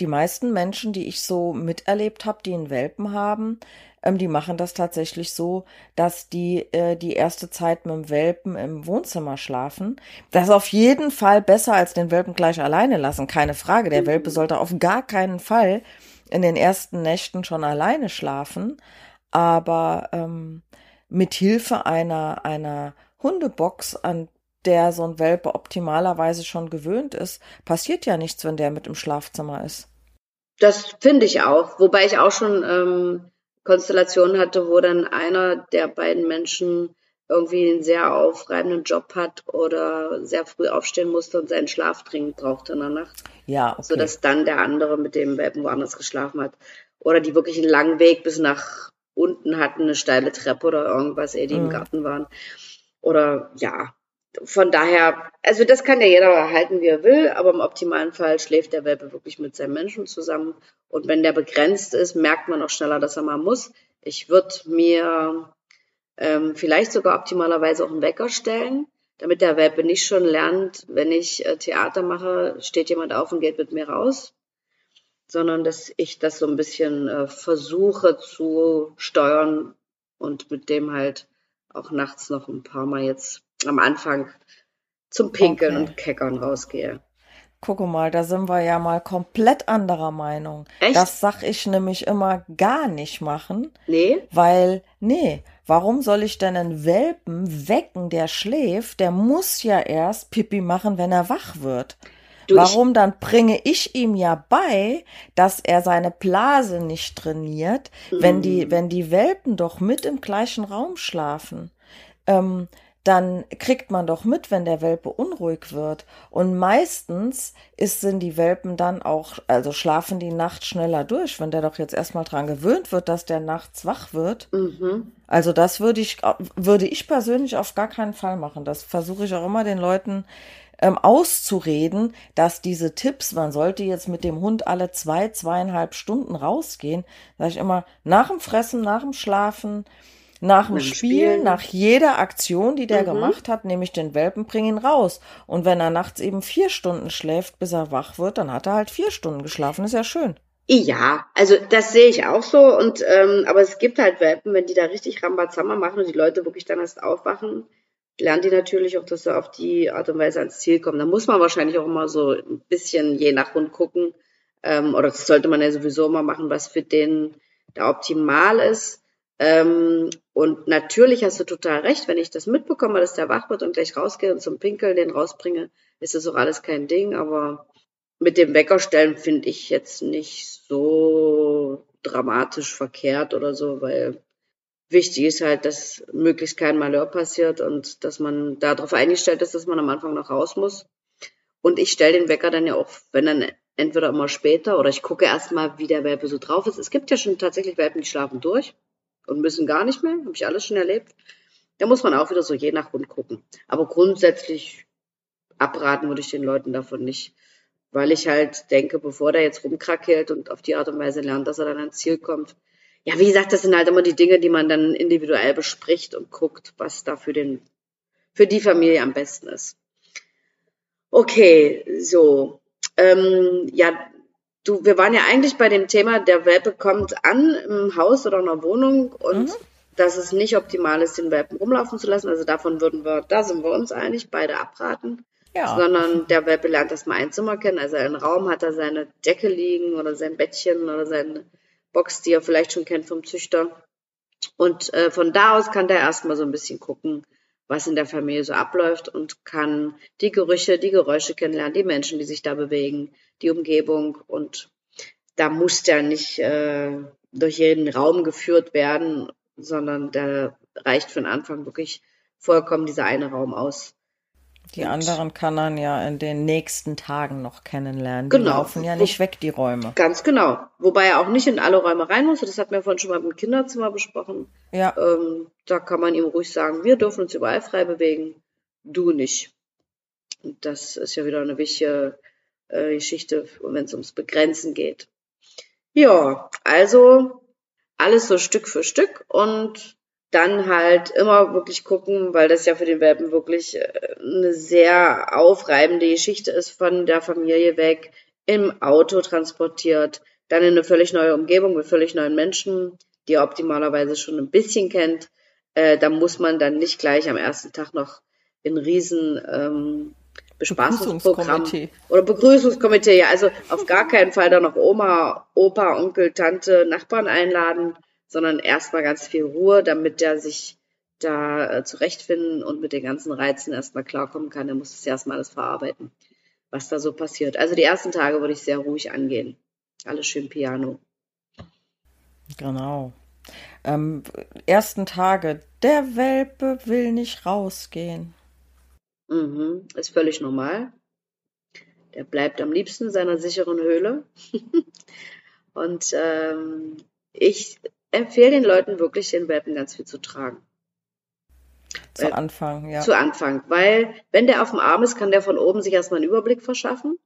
die meisten Menschen, die ich so miterlebt habe, die einen Welpen haben, ähm, die machen das tatsächlich so, dass die äh, die erste Zeit mit dem Welpen im Wohnzimmer schlafen. Das ist auf jeden Fall besser als den Welpen gleich alleine lassen, keine Frage. Der Welpe sollte auf gar keinen Fall in den ersten Nächten schon alleine schlafen, aber ähm, mit Hilfe einer einer Hundebox, an der so ein Welpe optimalerweise schon gewöhnt ist, passiert ja nichts, wenn der mit im Schlafzimmer ist. Das finde ich auch. Wobei ich auch schon ähm, Konstellationen hatte, wo dann einer der beiden Menschen irgendwie einen sehr aufreibenden Job hat oder sehr früh aufstehen musste und seinen Schlaf dringend brauchte in der Nacht. Ja, okay. Sodass dann der andere mit dem Welpen woanders geschlafen hat. Oder die wirklich einen langen Weg bis nach unten hatten, eine steile Treppe oder irgendwas, ehe die Mhm. im Garten waren. Oder ja, von daher, also das kann ja jeder halten, wie er will, aber im optimalen Fall schläft der Welpe wirklich mit seinem Menschen zusammen. Und wenn der begrenzt ist, merkt man auch schneller, dass er mal muss. Ich würde mir ähm, vielleicht sogar optimalerweise auch einen Wecker stellen, damit der Welpe nicht schon lernt, wenn ich äh, Theater mache, steht jemand auf und geht mit mir raus, sondern dass ich das so ein bisschen äh, versuche zu steuern und mit dem halt auch nachts noch ein paar Mal jetzt am Anfang zum Pinkeln Okay. und Keckern rausgehe. Guck mal, da sind wir ja mal komplett anderer Meinung. Echt? Das sag ich nämlich immer gar nicht machen, Nee? weil, nee, warum soll ich denn einen Welpen wecken, der schläft? Der muss ja erst Pipi machen, wenn er wach wird. Du, Warum dann bringe ich ihm ja bei, dass er seine Blase nicht trainiert, wenn Mhm. die, wenn die Welpen doch mit im gleichen Raum schlafen? Ähm, dann kriegt man doch mit, wenn der Welpe unruhig wird. Und meistens ist, sind die Welpen dann auch, also schlafen die Nacht schneller durch, wenn der doch jetzt erstmal dran gewöhnt wird, dass der nachts wach wird. Mhm. Also das würde ich, würde ich persönlich auf gar keinen Fall machen. Das versuche ich auch immer den Leuten ähm, auszureden, dass diese Tipps, man sollte jetzt mit dem Hund alle zwei, zweieinhalb Stunden rausgehen, sage ich immer, nach dem Fressen, nach dem Schlafen, nach dem Spielen, Spielen. nach jeder Aktion, die der Mhm. gemacht hat, nehme ich den Welpen, bring ihn raus. Und wenn er nachts eben vier Stunden schläft, bis er wach wird, dann hat er halt vier Stunden geschlafen. Ist ja schön. Ja, also das sehe ich auch so. Und ähm, aber es gibt halt Welpen, wenn die da richtig Rambazamba machen und die Leute wirklich dann erst aufwachen, lernen die natürlich auch, dass sie auf die Art und Weise ans Ziel kommen. Da muss man wahrscheinlich auch immer so ein bisschen je nach Hund gucken. Ähm, oder das sollte man ja sowieso immer machen, was für den da optimal ist. Ähm, und natürlich hast du total recht, wenn ich das mitbekomme, dass der wach wird und gleich rausgehe und zum Pinkeln den rausbringe, ist das auch alles kein Ding. Aber mit dem Weckerstellen finde ich jetzt nicht so dramatisch verkehrt oder so, weil wichtig ist halt, dass möglichst kein Malheur passiert und dass man darauf eingestellt ist, dass man am Anfang noch raus muss. Und ich stelle den Wecker dann ja auch, wenn dann entweder immer später oder ich gucke erstmal, wie der Welpe so drauf ist. Es gibt ja schon tatsächlich Welpen, die schlafen durch und müssen gar nicht mehr. Habe ich alles schon erlebt. Da muss man auch wieder so je nach Hund gucken. Aber grundsätzlich abraten würde ich den Leuten davon nicht weil ich halt denke, bevor der jetzt rumkrackelt und auf die Art und Weise lernt, dass er dann ans Ziel kommt. Ja, wie gesagt, das sind halt immer die Dinge, die man dann individuell bespricht und guckt, was da für den, für die Familie am besten ist. Okay, so. Ähm, ja, du, wir waren ja eigentlich bei dem Thema, der Welpe kommt an im Haus oder in einer Wohnung und Mhm. dass es nicht optimal ist, den Welpen rumlaufen zu lassen. Also davon würden wir, da sind wir uns einig, beide abraten Ja. sondern der Welpe lernt erstmal ein Zimmer kennen. Also einen Raum hat er seine Decke liegen oder sein Bettchen oder seine Box, die er vielleicht schon kennt vom Züchter. Und äh, von da aus kann der erstmal so ein bisschen gucken, was in der Familie so abläuft und kann die Gerüche, die Geräusche kennenlernen, die Menschen, die sich da bewegen, die Umgebung. Und da muss der nicht äh, durch jeden Raum geführt werden, sondern da reicht für den Anfang wirklich vollkommen dieser eine Raum aus. Die Und- anderen kann man ja in den nächsten Tagen noch kennenlernen. Die Genau. laufen ja nicht weg, die Räume. Ganz genau. Wobei er auch nicht in alle Räume rein muss. Das hatten wir vorhin schon mal im Kinderzimmer besprochen. Ja, Ähm, da kann man ihm ruhig sagen, wir dürfen uns überall frei bewegen, du nicht. Und das ist ja wieder eine wichtige äh, Geschichte, wenn es ums Begrenzen geht. Ja, also alles so Stück für Stück und dann halt immer wirklich gucken, weil das ja für den Welpen wirklich äh, eine sehr aufreibende Geschichte ist, von der Familie weg, im Auto transportiert, dann in eine völlig neue Umgebung mit völlig neuen Menschen, die er optimalerweise schon ein bisschen kennt. Äh, da muss man dann nicht gleich am ersten Tag noch in riesen ähm, Bespaßungsprogramm oder Begrüßungskomitee. Ja, also auf gar keinen Fall da noch Oma, Opa, Onkel, Tante, Nachbarn einladen, sondern erstmal ganz viel Ruhe, damit der sich da äh, zurechtfinden und mit den ganzen Reizen erstmal klarkommen kann. Er muss das erstmal alles verarbeiten, was da so passiert. Also die ersten Tage würde ich sehr ruhig angehen. Alles schön Piano. Genau. Ähm, ersten Tage, der Welpe will nicht rausgehen. Mhm, ist völlig normal. Der bleibt am liebsten in seiner sicheren Höhle. <laughs> Und ähm, ich empfehle den Leuten wirklich, den Welpen ganz viel zu tragen. Zu Äh, Anfang, ja. Zu Anfang. Weil, wenn der auf dem Arm ist, kann der von oben sich erstmal einen Überblick verschaffen.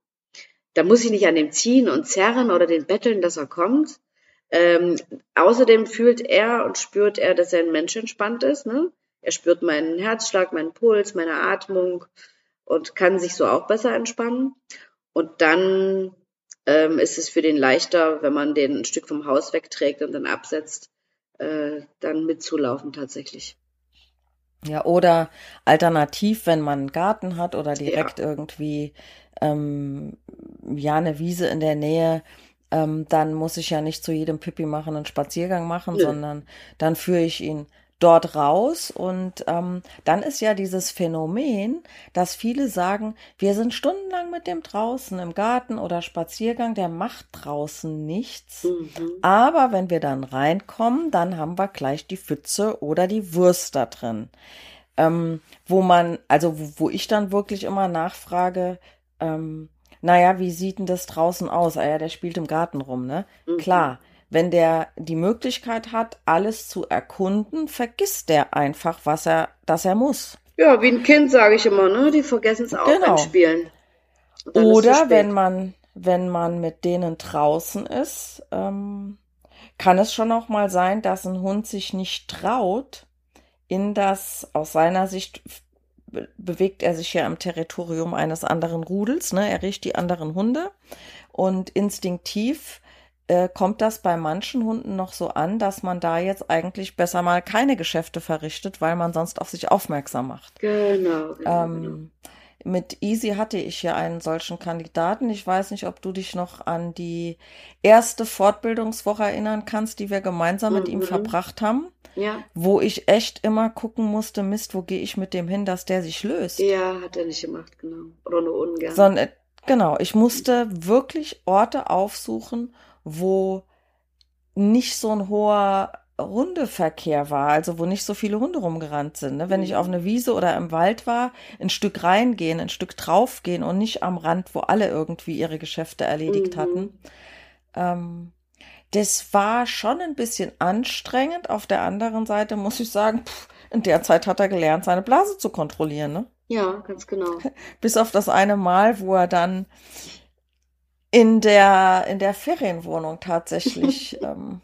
Da muss ich nicht an dem ziehen und zerren oder den betteln, dass er kommt. Ähm, außerdem fühlt er und spürt er, dass er ein Mensch entspannt ist. Ne? Er spürt meinen Herzschlag, meinen Puls, meine Atmung und kann sich so auch besser entspannen. Und dann ähm, ist es für den leichter, wenn man den ein Stück vom Haus wegträgt und dann absetzt, äh, dann mitzulaufen tatsächlich. Ja, oder alternativ, wenn man einen Garten hat oder direkt irgendwie ähm, ja eine Wiese in der Nähe, ähm, dann muss ich ja nicht zu jedem Pipi machen einen Spaziergang machen, Nö. sondern dann führe ich ihn dort raus und ähm, dann ist ja dieses Phänomen, dass viele sagen, wir sind stundenlang mit dem draußen im Garten oder Spaziergang, der macht draußen nichts. Mhm. Aber wenn wir dann reinkommen, dann haben wir gleich die Pfütze oder die Wurst da drin. Ähm, wo man, also wo, wo ich dann wirklich immer nachfrage, ähm, naja, wie sieht denn das draußen aus? Ah ja, der spielt im Garten rum, ne? Mhm. Klar, wenn der die Möglichkeit hat, alles zu erkunden, vergisst der einfach, was er, dass er muss. Ja, wie ein Kind, sage ich immer, ne? Die vergessen es auch Genau. beim Spielen. Oder wenn man, wenn man mit denen draußen ist, ähm, kann es schon auch mal sein, dass ein Hund sich nicht traut, in das, aus seiner Sicht be- bewegt er sich ja im Territorium eines anderen Rudels, ne? Er riecht die anderen Hunde und instinktiv äh, kommt das bei manchen Hunden noch so an, dass man da jetzt eigentlich besser mal keine Geschäfte verrichtet, weil man sonst auf sich aufmerksam macht. Genau, genau, genau. Ähm, mit Easy hatte ich ja einen solchen Kandidaten. Ich weiß nicht, ob du dich noch an die erste Fortbildungswoche erinnern kannst, die wir gemeinsam mit ihm Mhm. verbracht haben, Ja, wo ich echt immer gucken musste, Mist, wo gehe ich mit dem hin, dass der sich löst. ja, hat er nicht gemacht, genau. Oder nur ungern. Sondern, genau, ich musste wirklich Orte aufsuchen, wo nicht so ein hoher Hundeverkehr war, also wo nicht so viele Hunde rumgerannt sind. Ne? Wenn ich Mhm. auf eine Wiese oder im Wald war, ein Stück reingehen, ein Stück draufgehen und nicht am Rand, wo alle irgendwie ihre Geschäfte erledigt Mhm. hatten. Ähm, das war schon ein bisschen anstrengend. Auf der anderen Seite muss ich sagen, pff, in der Zeit hat er gelernt, seine Blase zu kontrollieren. Ne? Ja, ganz genau. <laughs> Bis auf das eine Mal, wo er dann in der, in der Ferienwohnung tatsächlich <laughs> ähm,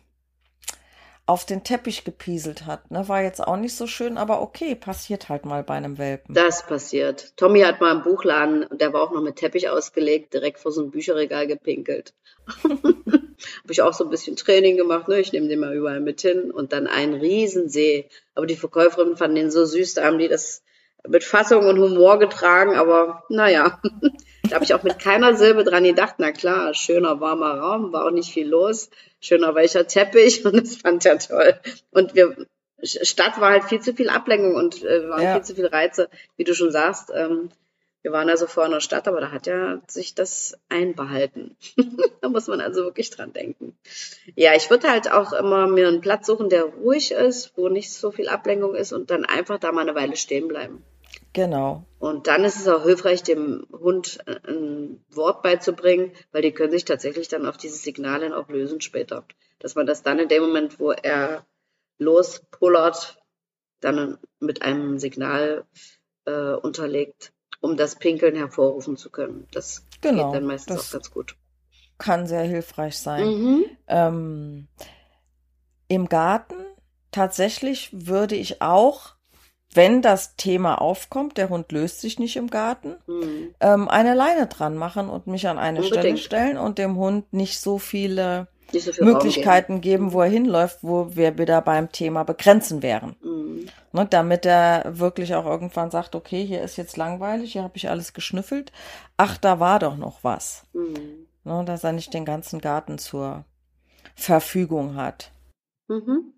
auf den Teppich gepieselt hat. Ne? War jetzt auch nicht so schön, aber okay, passiert halt mal bei einem Welpen. Das passiert. Tommy hat mal im Buchladen, und der war auch noch mit Teppich ausgelegt, direkt vor so ein Bücherregal gepinkelt. <laughs> Habe ich auch so ein bisschen Training gemacht, ne? Ich nehme den mal überall mit hin und dann ein Riesensee. Aber die Verkäuferinnen fanden den so süß, da haben die das mit Fassung und Humor getragen, aber naja, <laughs> da habe ich auch mit keiner Silbe dran gedacht. Na klar, schöner warmer Raum, war auch nicht viel los, schöner weicher Teppich <laughs> und das fand er toll. Und wir Stadt war halt viel zu viel Ablenkung und äh, waren Ja. viel zu viel Reize, wie du schon sagst. Ähm, wir waren also vorher in der Stadt, aber da hat ja sich das einbehalten. <laughs> da muss man also wirklich dran denken. Ja, ich würde halt auch immer mir einen Platz suchen, der ruhig ist, wo nicht so viel Ablenkung ist und dann einfach da mal eine Weile stehen bleiben. Genau. Und dann ist es auch hilfreich, dem Hund ein Wort beizubringen, weil die können sich tatsächlich dann auf diese Signale auch lösen später. Dass man das dann in dem Moment, wo er lospullert, dann mit einem Signal äh, unterlegt, um das Pinkeln hervorrufen zu können. Das Genau, geht dann meistens das- auch ganz gut. Kann sehr hilfreich sein. Mhm. Ähm, Im Garten tatsächlich würde ich auch, wenn das Thema aufkommt, der Hund löst sich nicht im Garten, Mhm. ähm, eine Leine dran machen und mich an eine Stelle Unbedingt. stellen und dem Hund nicht so viele Möglichkeiten geben, wo er hinläuft, wo wir wieder beim Thema begrenzen wären. Mhm. Ne, damit er wirklich auch irgendwann sagt, okay, hier ist jetzt langweilig, hier habe ich alles geschnüffelt. Ach, da war doch noch was. Mhm. Ne, dass er nicht den ganzen Garten zur Verfügung hat. Mhm.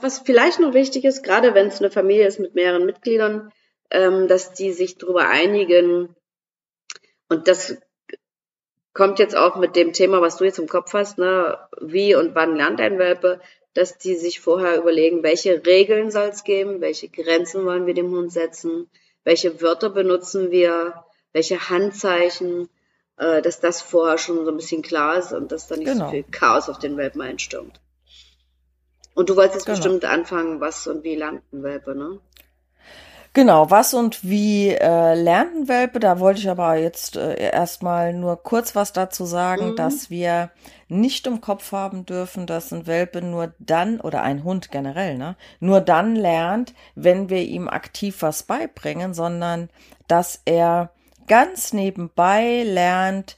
Was vielleicht noch wichtig ist, gerade wenn es eine Familie ist mit mehreren Mitgliedern, ähm, dass die sich darüber einigen, und das kommt jetzt auch mit dem Thema, was du jetzt im Kopf hast, ne, wie und wann lernt ein Welpe, dass die sich vorher überlegen, welche Regeln soll es geben, welche Grenzen wollen wir dem Hund setzen, welche Wörter benutzen wir, welche Handzeichen, äh, dass das vorher schon so ein bisschen klar ist und dass da nicht Genau. so viel Chaos auf den Welpen einstürmt. Und du wolltest jetzt Genau. bestimmt anfangen, was und wie lernt ein Welpe, ne? Genau, was und wie äh, lernt ein Welpe? Da wollte ich aber jetzt äh, erstmal nur kurz was dazu sagen, Mhm. dass wir nicht im Kopf haben dürfen, dass ein Welpe nur dann, oder ein Hund generell, ne, nur dann lernt, wenn wir ihm aktiv was beibringen, sondern dass er ganz nebenbei lernt,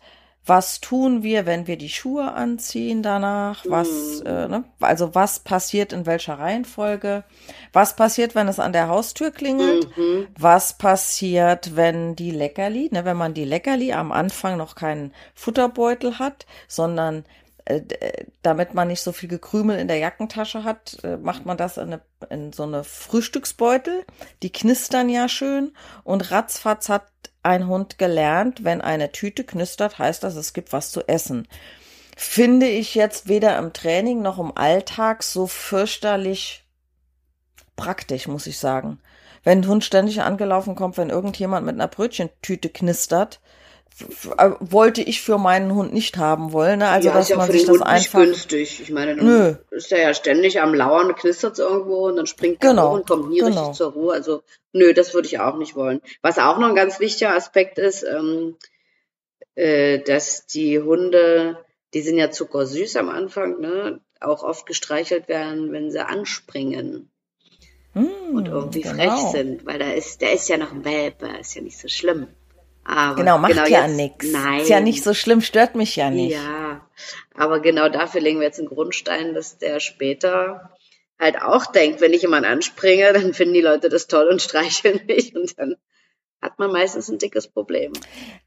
was tun wir, wenn wir die Schuhe anziehen danach? Was, Mhm. äh, ne? also was passiert in welcher Reihenfolge? Was passiert, wenn es an der Haustür klingelt? Mhm. Was passiert, wenn die Leckerli, ne, wenn man die Leckerli am Anfang noch keinen Futterbeutel hat, sondern äh, äh, damit man nicht so viel Gekrümel in der Jackentasche hat, äh, macht man das in, eine, in so eine Frühstücksbeutel. Die knistern ja schön und ratzfatz hat ein Hund gelernt, wenn eine Tüte knistert, heißt das, es gibt was zu essen. Finde ich jetzt weder im Training noch im Alltag so fürchterlich praktisch, muss ich sagen. Wenn ein Hund ständig angelaufen kommt, wenn irgendjemand mit einer Brötchentüte knistert, wollte ich für meinen Hund nicht haben wollen. Ne? Also, ja, dass ist ja man für sich den das Hund nicht einfach. günstig. Ich meine, dann Nö. ist er ja ständig am Lauern, knistert irgendwo und dann springt er Genau, hoch und kommt nie genau. richtig zur Ruhe. Also, nö, das würde ich auch nicht wollen. Was auch noch ein ganz wichtiger Aspekt ist, ähm, äh, dass die Hunde, die sind ja zuckersüß am Anfang, ne, auch oft gestreichelt werden, wenn sie anspringen Hm, und irgendwie frech genau. sind, weil da ist, der ist ja noch ein Welpe, ist ja nicht so schlimm. Aber Genau, macht ja jetzt- nix. Nein. Ist ja nicht so schlimm, stört mich ja nicht. Ja, aber genau dafür legen wir jetzt einen Grundstein, dass der später halt auch denkt, wenn ich jemand anspringe, <laughs> dann finden die Leute das toll und streicheln mich und dann hat man meistens ein dickes Problem.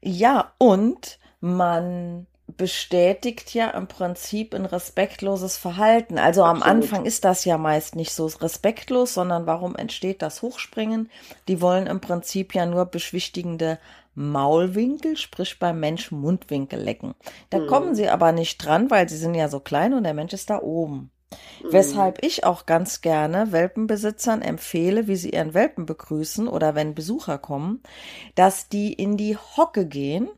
Ja, und man bestätigt ja im Prinzip ein respektloses Verhalten. Also am Absolut. Anfang ist das ja meist nicht so respektlos, sondern warum entsteht das Hochspringen? Die wollen im Prinzip ja nur beschwichtigende Maulwinkel, sprich beim Menschen Mundwinkel lecken. Da Mhm. kommen sie aber nicht dran, weil sie sind ja so klein und der Mensch ist da oben. Weshalb ich auch ganz gerne Welpenbesitzern empfehle, wie sie ihren Welpen begrüßen oder wenn Besucher kommen, dass die in die Hocke gehen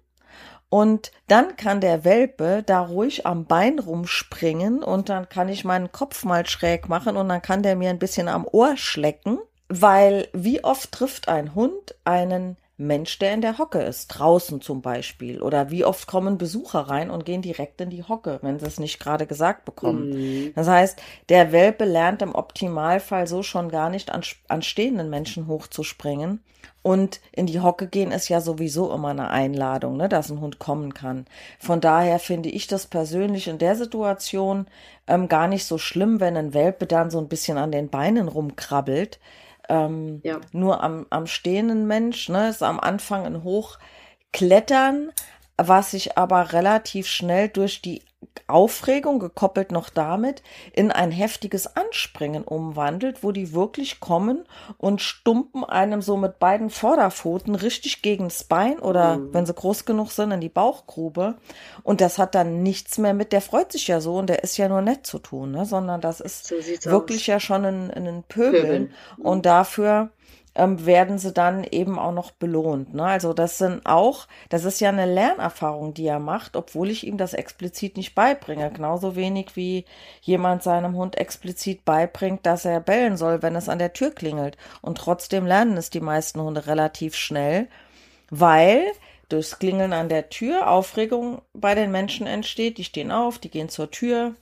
und dann kann der Welpe da ruhig am Bein rumspringen und dann kann ich meinen Kopf mal schräg machen und dann kann der mir ein bisschen am Ohr schlecken, weil wie oft trifft ein Hund einen Mensch, der in der Hocke ist, draußen zum Beispiel. Oder wie oft kommen Besucher rein und gehen direkt in die Hocke, wenn sie es nicht gerade gesagt bekommen. Mhm. Das heißt, der Welpe lernt im Optimalfall so schon gar nicht an, an stehenden Menschen hochzuspringen. Und in die Hocke gehen ist ja sowieso immer eine Einladung, ne, dass ein Hund kommen kann. Von daher finde ich das persönlich in der Situation ähm, gar nicht so schlimm, wenn ein Welpe dann so ein bisschen an den Beinen rumkrabbelt. Ähm, Ja. Nur am, am stehenden Mensch, ne, ist am Anfang ein Hochklettern, was sich aber relativ schnell durch die Aufregung, gekoppelt noch damit, in ein heftiges Anspringen umwandelt, wo die wirklich kommen und stumpen einem so mit beiden Vorderpfoten richtig gegens Bein oder, Mhm. wenn sie groß genug sind, in die Bauchgrube. Und das hat dann nichts mehr mit, der freut sich ja so und der ist ja nur nett zu tun, ne? sondern das ist So wirklich aus. ja schon ein, ein Pöbeln. Pöbeln. Und dafür ähm, werden sie dann eben auch noch belohnt. Ne? Also das sind auch, das ist ja eine Lernerfahrung, die er macht, obwohl ich ihm das explizit nicht beibringe. Genauso wenig wie jemand seinem Hund explizit beibringt, dass er bellen soll, wenn es an der Tür klingelt. Und trotzdem lernen es die meisten Hunde relativ schnell, weil durchs Klingeln an der Tür Aufregung bei den Menschen entsteht. Die stehen auf, die gehen zur Tür,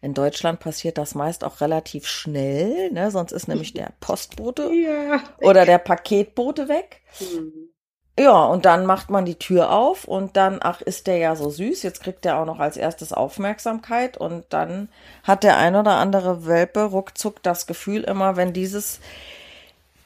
in Deutschland passiert das meist auch relativ schnell, ne? sonst ist nämlich der <laughs> Postbote Ja. oder der Paketbote weg. Mhm. Ja, und dann macht man die Tür auf und dann, ach, ist der ja so süß, jetzt kriegt er auch noch als erstes Aufmerksamkeit und dann hat der ein oder andere Welpe ruckzuck das Gefühl immer, wenn dieses,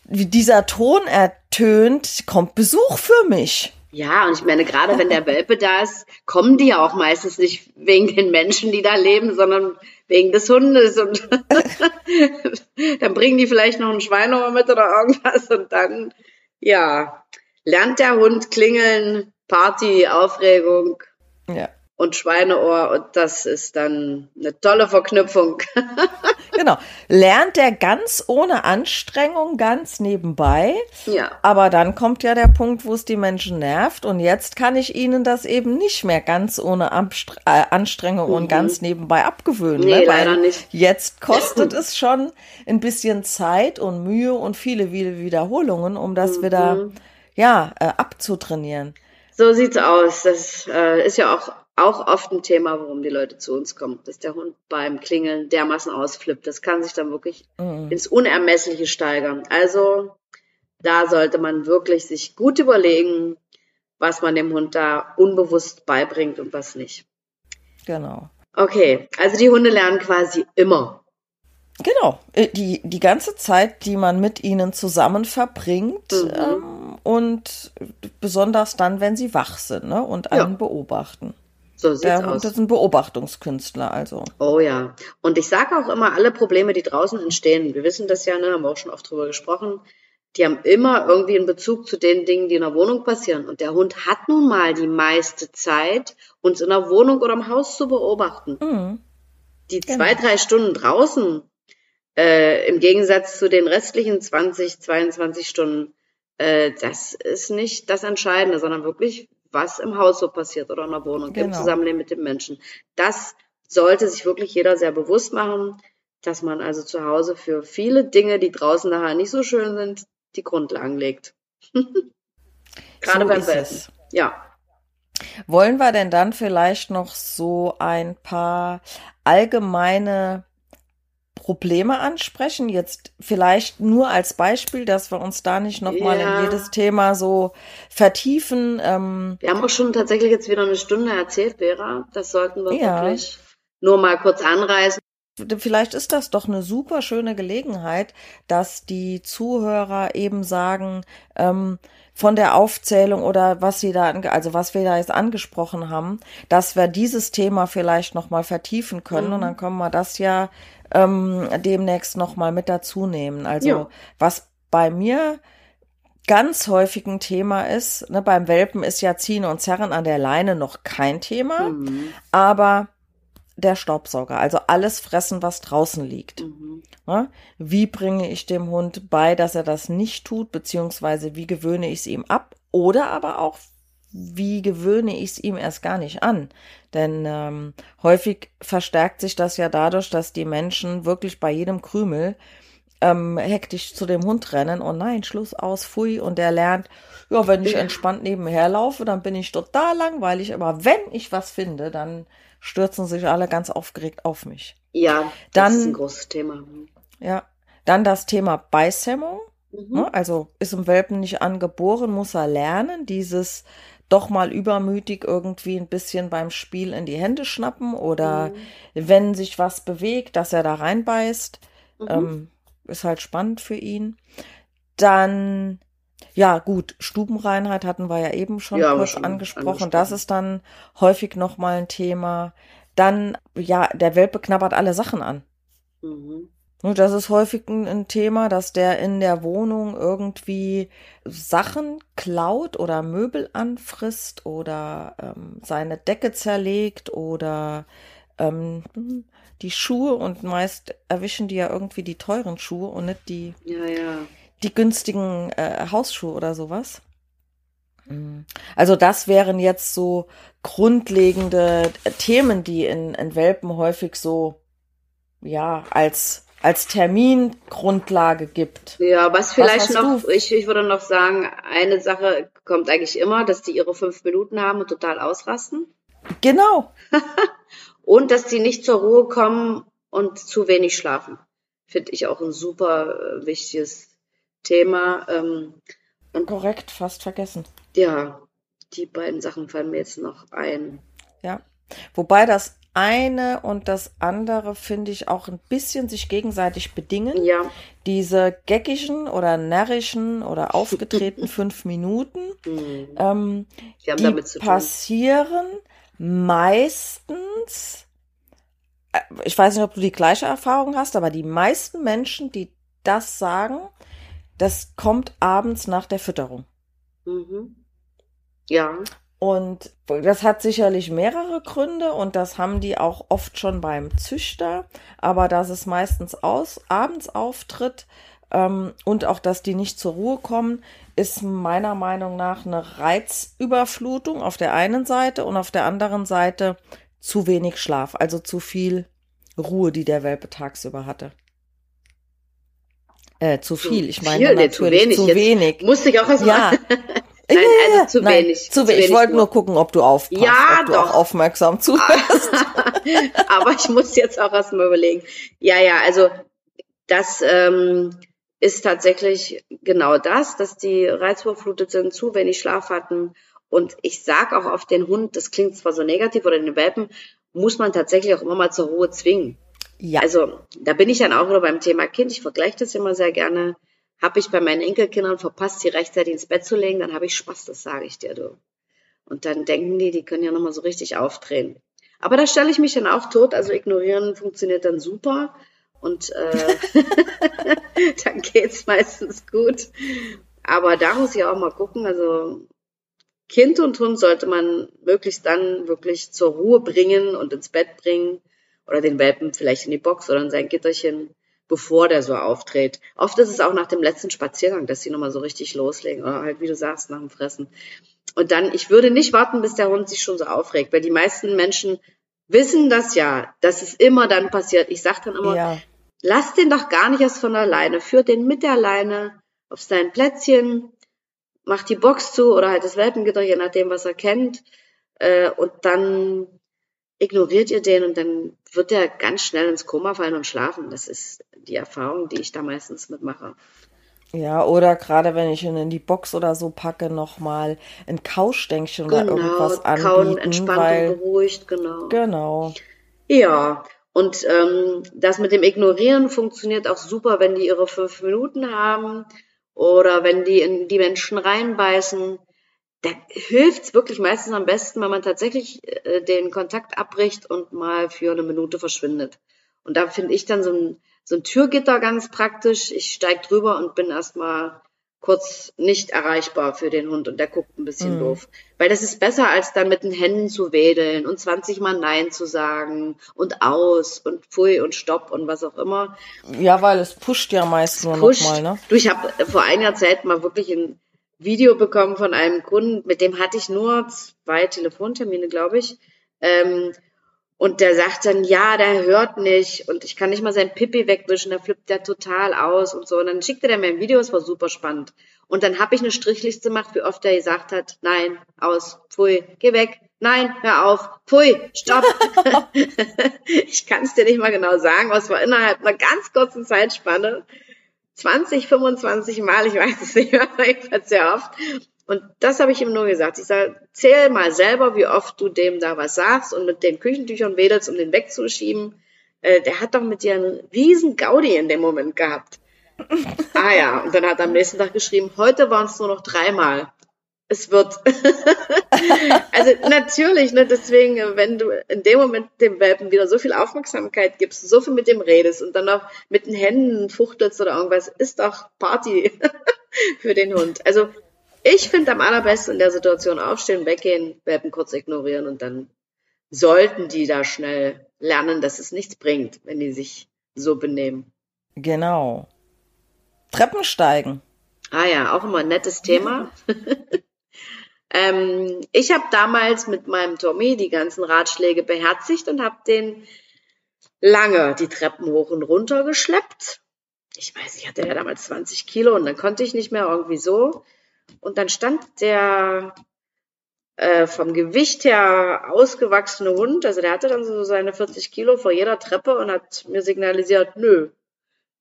dieser Ton ertönt, kommt Besuch für mich. Ja, und ich meine, gerade wenn der Welpe da ist, kommen die ja auch meistens nicht wegen den Menschen, die da leben, sondern wegen des Hundes. Und <laughs> dann bringen die vielleicht noch ein Schweineohr mit oder irgendwas. Und dann, ja, lernt der Hund klingeln, Party, Aufregung Ja. und Schweineohr. Und das ist dann eine tolle Verknüpfung. <laughs> Genau. Lernt er ganz ohne Anstrengung, ganz nebenbei. ja. Aber dann kommt ja der Punkt, wo es die Menschen nervt. Und jetzt kann ich ihnen das eben nicht mehr ganz ohne Amstre äh, Anstrengung und ganz nebenbei abgewöhnen. Mhm. Nee, ne? leider nicht. Jetzt kostet <laughs> es schon ein bisschen Zeit und Mühe und viele, viele Wiederholungen, um das Mhm. wieder, ja, äh, abzutrainieren. So sieht's aus. Das äh, ist ja auch, auch oft ein Thema, warum die Leute zu uns kommen, dass der Hund beim Klingeln dermaßen ausflippt. Das kann sich dann wirklich Mhm. ins Unermessliche steigern. Also da sollte man wirklich sich gut überlegen, was man dem Hund da unbewusst beibringt und was nicht. Genau. Okay, also die Hunde lernen quasi immer. Genau, äh, die, die ganze Zeit, die man mit ihnen zusammen verbringt mhm. ähm, und besonders dann, wenn sie wach sind ne, und einen ja. beobachten. So sieht's Der Hund ist ein Beobachtungskünstler, also. Oh ja. Und ich sage auch immer, alle Probleme, die draußen entstehen, wir wissen das ja, ne, haben wir auch schon oft drüber gesprochen, die haben immer irgendwie einen Bezug zu den Dingen, die in der Wohnung passieren. Und der Hund hat nun mal die meiste Zeit, uns in der Wohnung oder im Haus zu beobachten. Mhm. Die genau. zwei, drei Stunden draußen, äh, im Gegensatz zu den restlichen 20, 22 Stunden, äh, das ist nicht das Entscheidende, sondern wirklich, was im Haus so passiert oder in der Wohnung, genau. im Zusammenleben mit den Menschen. Das sollte sich wirklich jeder sehr bewusst machen, dass man also zu Hause für viele Dinge, die draußen nachher nicht so schön sind, die Grundlagen legt. <laughs> Gerade so beim Welpen. Ja. Wollen wir denn dann vielleicht noch so ein paar allgemeine Probleme ansprechen? Jetzt vielleicht nur als Beispiel, dass wir uns da nicht nochmal ja. in jedes Thema so vertiefen. Ähm, wir haben auch schon tatsächlich jetzt wieder eine Stunde erzählt, Vera. Das sollten wir ja. wirklich nur mal kurz anreißen. Vielleicht ist das doch eine super schöne Gelegenheit, dass die Zuhörer eben sagen, ähm, von der Aufzählung oder was sie da, also was wir da jetzt angesprochen haben, dass wir dieses Thema vielleicht nochmal vertiefen können mhm. und dann können wir das ja ähm, demnächst nochmal mit dazu nehmen. Also ja. was bei mir ganz häufig ein Thema ist, ne, beim Welpen ist ja Ziehen und Zerren an der Leine noch kein Thema, mhm. aber der Staubsauger, also alles fressen, was draußen liegt. Mhm. Ja, wie bringe ich dem Hund bei, dass er das nicht tut, beziehungsweise wie gewöhne ich es ihm ab? Oder aber auch, wie gewöhne ich es ihm erst gar nicht an? Denn ähm, häufig verstärkt sich das ja dadurch, dass die Menschen wirklich bei jedem Krümel ähm, hektisch zu dem Hund rennen und nein, Schluss aus, pfui. Und der lernt, ja, wenn ich entspannt nebenher laufe, dann bin ich total langweilig. Aber wenn ich was finde, dann stürzen sich alle ganz aufgeregt auf mich. Ja, das dann, ist ein großes Thema. Ja, dann das Thema Beißhemmung. Mhm. Ne? Also ist im Welpen nicht angeboren, muss er lernen, dieses doch mal übermütig irgendwie ein bisschen beim Spiel in die Hände schnappen oder mhm. wenn sich was bewegt, dass er da reinbeißt. Mhm. Ähm, ist halt spannend für ihn. Dann ja, gut, Stubenreinheit hatten wir ja eben schon ja, kurz schon angesprochen. angesprochen. Das ist dann häufig nochmal ein Thema. Dann, ja, der Welpe knabbert alle Sachen an. Mhm. Und das ist häufig ein, Thema, dass der in der Wohnung irgendwie Sachen klaut oder Möbel anfrisst oder ähm, seine Decke zerlegt oder ähm, die Schuhe und meist erwischen die ja irgendwie die teuren Schuhe und nicht die. Ja, ja die günstigen äh, Hausschuhe oder sowas. Mhm. Also das wären jetzt so grundlegende Themen, die in, in Welpen häufig so ja als als Termingrundlage gibt. Ja, was vielleicht was noch, ich, ich würde noch sagen, eine Sache kommt eigentlich immer, dass die ihre fünf Minuten haben und total ausrasten. Genau. <laughs> und dass die nicht zur Ruhe kommen und zu wenig schlafen. Finde ich auch ein super äh, wichtiges Thema. Ähm, und Korrekt, fast vergessen. Ja, die beiden Sachen fallen mir jetzt noch ein. Ja, wobei das eine und das andere finde ich auch ein bisschen sich gegenseitig bedingen. Ja. Diese geckigen oder närrischen oder aufgetretenen <laughs> fünf Minuten, mhm. ähm, die, die passieren meistens, äh, ich weiß nicht, ob du die gleiche Erfahrung hast, aber die meisten Menschen, die das sagen, das kommt abends nach der Fütterung. Mhm. Ja. Und das hat sicherlich mehrere Gründe und das haben die auch oft schon beim Züchter, aber dass es meistens aus, abends auftritt ähm, und auch, dass die nicht zur Ruhe kommen, ist meiner Meinung nach eine Reizüberflutung auf der einen Seite und auf der anderen Seite zu wenig Schlaf, also zu viel Ruhe, die der Welpe tagsüber hatte. Äh, zu viel. Ich meine viel, natürlich zu wenig. Zu wenig. Musste ich auch erst ja. <laughs> Nein, also zu Nein, wenig. Zu, zu wenig. Ich wollte nur gucken, ob du aufpasst, ja, ob du doch. auch aufmerksam zuhörst. <laughs> Aber ich muss jetzt auch erstmal überlegen. Ja, ja, also das ähm, ist tatsächlich genau das, dass die reizüberflutet sind, zu wenig Schlaf hatten Und ich sag auch auf den Hund, das klingt zwar so negativ oder den Welpen, muss man tatsächlich auch immer mal zur Ruhe zwingen. Ja. Also da bin ich dann auch wieder beim Thema Kind. Ich vergleiche das immer sehr gerne. Habe ich bei meinen Enkelkindern verpasst, sie rechtzeitig ins Bett zu legen, dann habe ich Spaß, das sage ich dir, du. Und dann denken die, die können ja nochmal so richtig aufdrehen. Aber da stelle ich mich dann auch tot, also ignorieren funktioniert dann super und äh, <laughs> dann geht's meistens gut. Aber da muss ich auch mal gucken, also Kind und Hund sollte man möglichst dann wirklich zur Ruhe bringen und ins Bett bringen oder den Welpen vielleicht in die Box oder in sein Gitterchen, bevor der so auftritt. Oft ist es auch nach dem letzten Spaziergang, dass sie nochmal so richtig loslegen oder halt, wie du sagst, nach dem Fressen. Und dann, ich würde nicht warten, bis der Hund sich schon so aufregt, weil die meisten Menschen wissen das ja, dass es immer dann passiert. Ich sage dann immer, ja. lass den doch gar nicht erst von alleine, führ den mit der Leine auf sein Plätzchen, mach die Box zu oder halt das Welpengitter, je nachdem, was er kennt. Äh, und dann ignoriert ihr den und dann wird er ganz schnell ins Koma fallen und schlafen. Das ist die Erfahrung, die ich da meistens mitmache. Ja, oder gerade wenn ich ihn in die Box oder so packe, nochmal ein Kaustänkchen genau, oder irgendwas anbieten. Kauen entspannt weil, und beruhigt, genau. Genau. Ja, und ähm, das mit dem Ignorieren funktioniert auch super, wenn die ihre fünf Minuten haben oder wenn die in die Menschen reinbeißen da hilft's wirklich meistens am besten, wenn man tatsächlich äh, den Kontakt abbricht und mal für eine Minute verschwindet. Und da finde ich dann so ein, so ein Türgitter ganz praktisch. Ich steig drüber und bin erstmal kurz nicht erreichbar für den Hund und der guckt ein bisschen mhm. doof. Weil das ist besser, als dann mit den Händen zu wedeln und 20 Mal Nein zu sagen und aus und Pfui und Stopp und was auch immer. Ja, weil es pusht ja meist nur nochmal, ne? Du, ich habe vor einiger Zeit mal wirklich in Video bekommen von einem Kunden, mit dem hatte ich nur zwei Telefontermine, glaube ich. Ähm, und der sagt dann, ja, der hört nicht und ich kann nicht mal sein Pipi wegwischen, da flippt der total aus und so. Und dann schickte der mir ein Video, es war super spannend. Und dann habe ich eine Strichliste gemacht, wie oft er gesagt hat, nein, aus, pfui, geh weg, nein, hör auf, pfui, stopp. <laughs> <laughs> ich kann es dir nicht mal genau sagen, aber es war innerhalb einer ganz kurzen Zeitspanne. 20, 25 Mal, ich weiß es nicht mehr, <laughs> jedenfalls sehr oft. Und das habe ich ihm nur gesagt. Ich sage, zähl mal selber, wie oft du dem da was sagst und mit den Küchentüchern wedelst, um den wegzuschieben. Äh, der hat doch mit dir einen riesen Gaudi in dem Moment gehabt. <laughs> ah ja, und dann hat er am nächsten Tag geschrieben, heute waren es nur noch dreimal es wird. <laughs> also natürlich, ne, deswegen, wenn du in dem Moment dem Welpen wieder so viel Aufmerksamkeit gibst, so viel mit dem redest und dann noch mit den Händen fuchtelst oder irgendwas, ist doch Party <laughs> für den Hund. Also ich finde am allerbesten in der Situation aufstehen, weggehen, Welpen kurz ignorieren und dann sollten die da schnell lernen, dass es nichts bringt, wenn die sich so benehmen. Genau. Treppen steigen. Ah ja, auch immer ein nettes Thema. <laughs> Ähm, ich habe damals mit meinem Tommy die ganzen Ratschläge beherzigt und habe den lange die Treppen hoch und runter geschleppt. Ich weiß, ich hatte ja damals 20 Kilo und dann konnte ich nicht mehr irgendwie so. Und dann stand der äh, vom Gewicht her ausgewachsene Hund, also der hatte dann so seine 40 Kilo vor jeder Treppe und hat mir signalisiert, nö,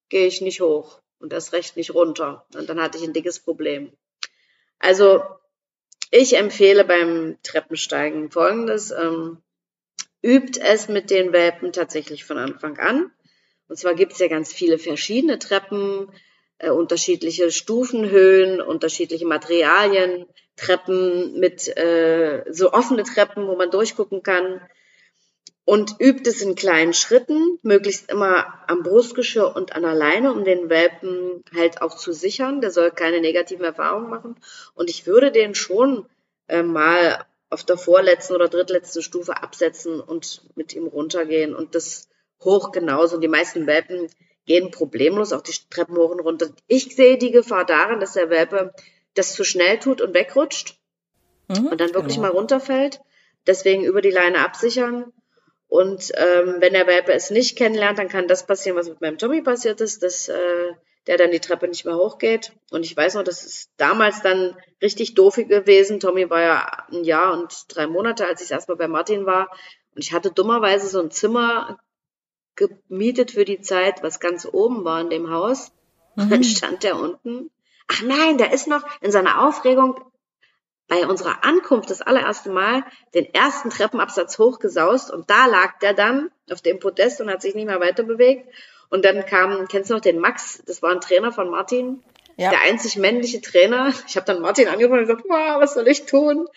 gehe ich nicht hoch und das recht nicht runter. Und dann hatte ich ein dickes Problem. Also ich empfehle beim Treppensteigen folgendes. Ähm, übt es mit den Welpen tatsächlich von Anfang an. Und zwar gibt es ja ganz viele verschiedene Treppen, äh, unterschiedliche Stufenhöhen, unterschiedliche Materialien, Treppen mit äh, so offene Treppen, wo man durchgucken kann. Und übt es in kleinen Schritten, möglichst immer am Brustgeschirr und an der Leine, um den Welpen halt auch zu sichern. Der soll keine negativen Erfahrungen machen. Und ich würde den schon äh, mal auf der vorletzten oder drittletzten Stufe absetzen und mit ihm runtergehen. Und das hoch genauso. Und die meisten Welpen gehen problemlos auch die Treppen hoch und runter. Ich sehe die Gefahr darin, dass der Welpe das zu schnell tut und wegrutscht mhm, und dann wirklich genau. mal runterfällt. Deswegen über die Leine absichern und ähm, wenn der Welpe es nicht kennenlernt, dann kann das passieren, was mit meinem Tommy passiert ist, dass äh, der dann die Treppe nicht mehr hochgeht. Und ich weiß noch, das ist damals dann richtig doof gewesen. Tommy war ja ein Jahr und drei Monate, als ich erstmal bei Martin war. Und ich hatte dummerweise so ein Zimmer gemietet für die Zeit, was ganz oben war in dem Haus. Mhm. Dann stand der unten. Ach nein, der ist noch in seiner Aufregung bei unserer Ankunft das allererste Mal den ersten Treppenabsatz hochgesaust und da lag der dann auf dem Podest und hat sich nicht mehr weiter bewegt. Und dann kam, kennst du noch den Max? Das war ein Trainer von Martin. Ja. Der einzig männliche Trainer. Ich habe dann Martin angerufen und gesagt, wow, was soll ich tun?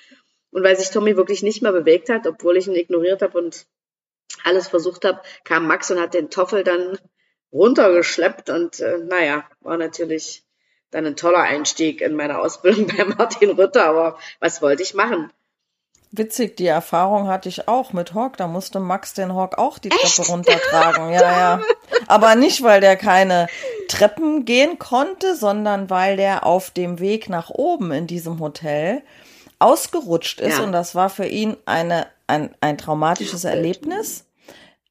Und weil sich Tommy wirklich nicht mehr bewegt hat, obwohl ich ihn ignoriert habe und alles versucht habe, kam Max und hat den Toffel dann runtergeschleppt und äh, naja, war natürlich dann ein toller Einstieg in meine Ausbildung <laughs> bei Martin Rütter, aber was wollte ich machen? Witzig, die Erfahrung hatte ich auch mit Hawk. Da musste Max den Hawk auch die Echt? Treppe runtertragen. Ja, ja. <laughs> Aber nicht, weil der keine Treppen gehen konnte, sondern weil der auf dem Weg nach oben in diesem Hotel ausgerutscht ist. Ja. Und das war für ihn eine, ein, ein traumatisches Erlebnis.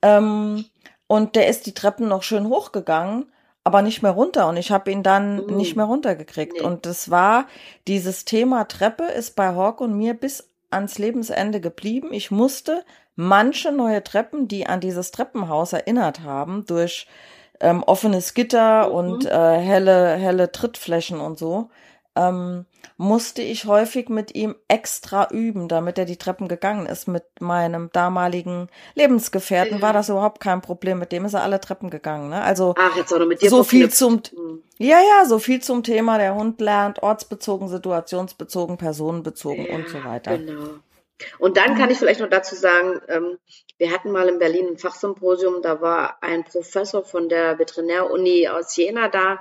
Ähm, und der ist die Treppen noch schön hochgegangen aber nicht mehr runter und ich habe ihn dann mhm. nicht mehr runtergekriegt. Nee. Und das war, dieses Thema Treppe ist bei Hawk und mir bis ans Lebensende geblieben. Ich musste manche neue Treppen, die an dieses Treppenhaus erinnert haben, durch ähm, offenes Gitter mhm. und äh, helle, helle Trittflächen und so, ähm, musste ich häufig mit ihm extra üben, damit er die Treppen gegangen ist. Mit meinem damaligen Lebensgefährten war das überhaupt kein Problem. Mit dem ist er alle Treppen gegangen. Ne? Also Ach, jetzt auch noch mit dir so viel zum hm. ja ja so viel zum Thema. Der Hund lernt ortsbezogen, situationsbezogen, personenbezogen ja, und so weiter. Genau. Und dann kann ich vielleicht noch dazu sagen, ähm, wir hatten mal in Berlin ein Fachsymposium, da war ein Professor von der Veterinäruni aus Jena da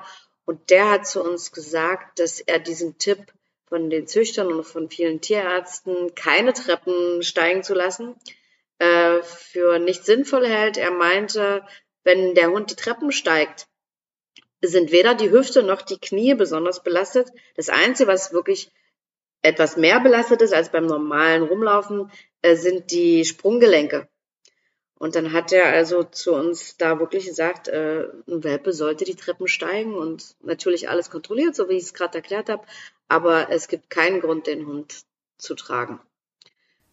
und der hat zu uns gesagt, dass er diesen Tipp von den Züchtern und von vielen Tierärzten, keine Treppen steigen zu lassen, äh, für nicht sinnvoll hält. Er meinte, wenn der Hund die Treppen steigt, sind weder die Hüfte noch die Knie besonders belastet. Das Einzige, was wirklich etwas mehr belastet ist als beim normalen Rumlaufen, äh, sind die Sprunggelenke. Und dann hat er also zu uns da wirklich gesagt, äh, ein Welpe sollte die Treppen steigen und natürlich alles kontrolliert, so wie ich es gerade erklärt habe. Aber es gibt keinen Grund, den Hund zu tragen.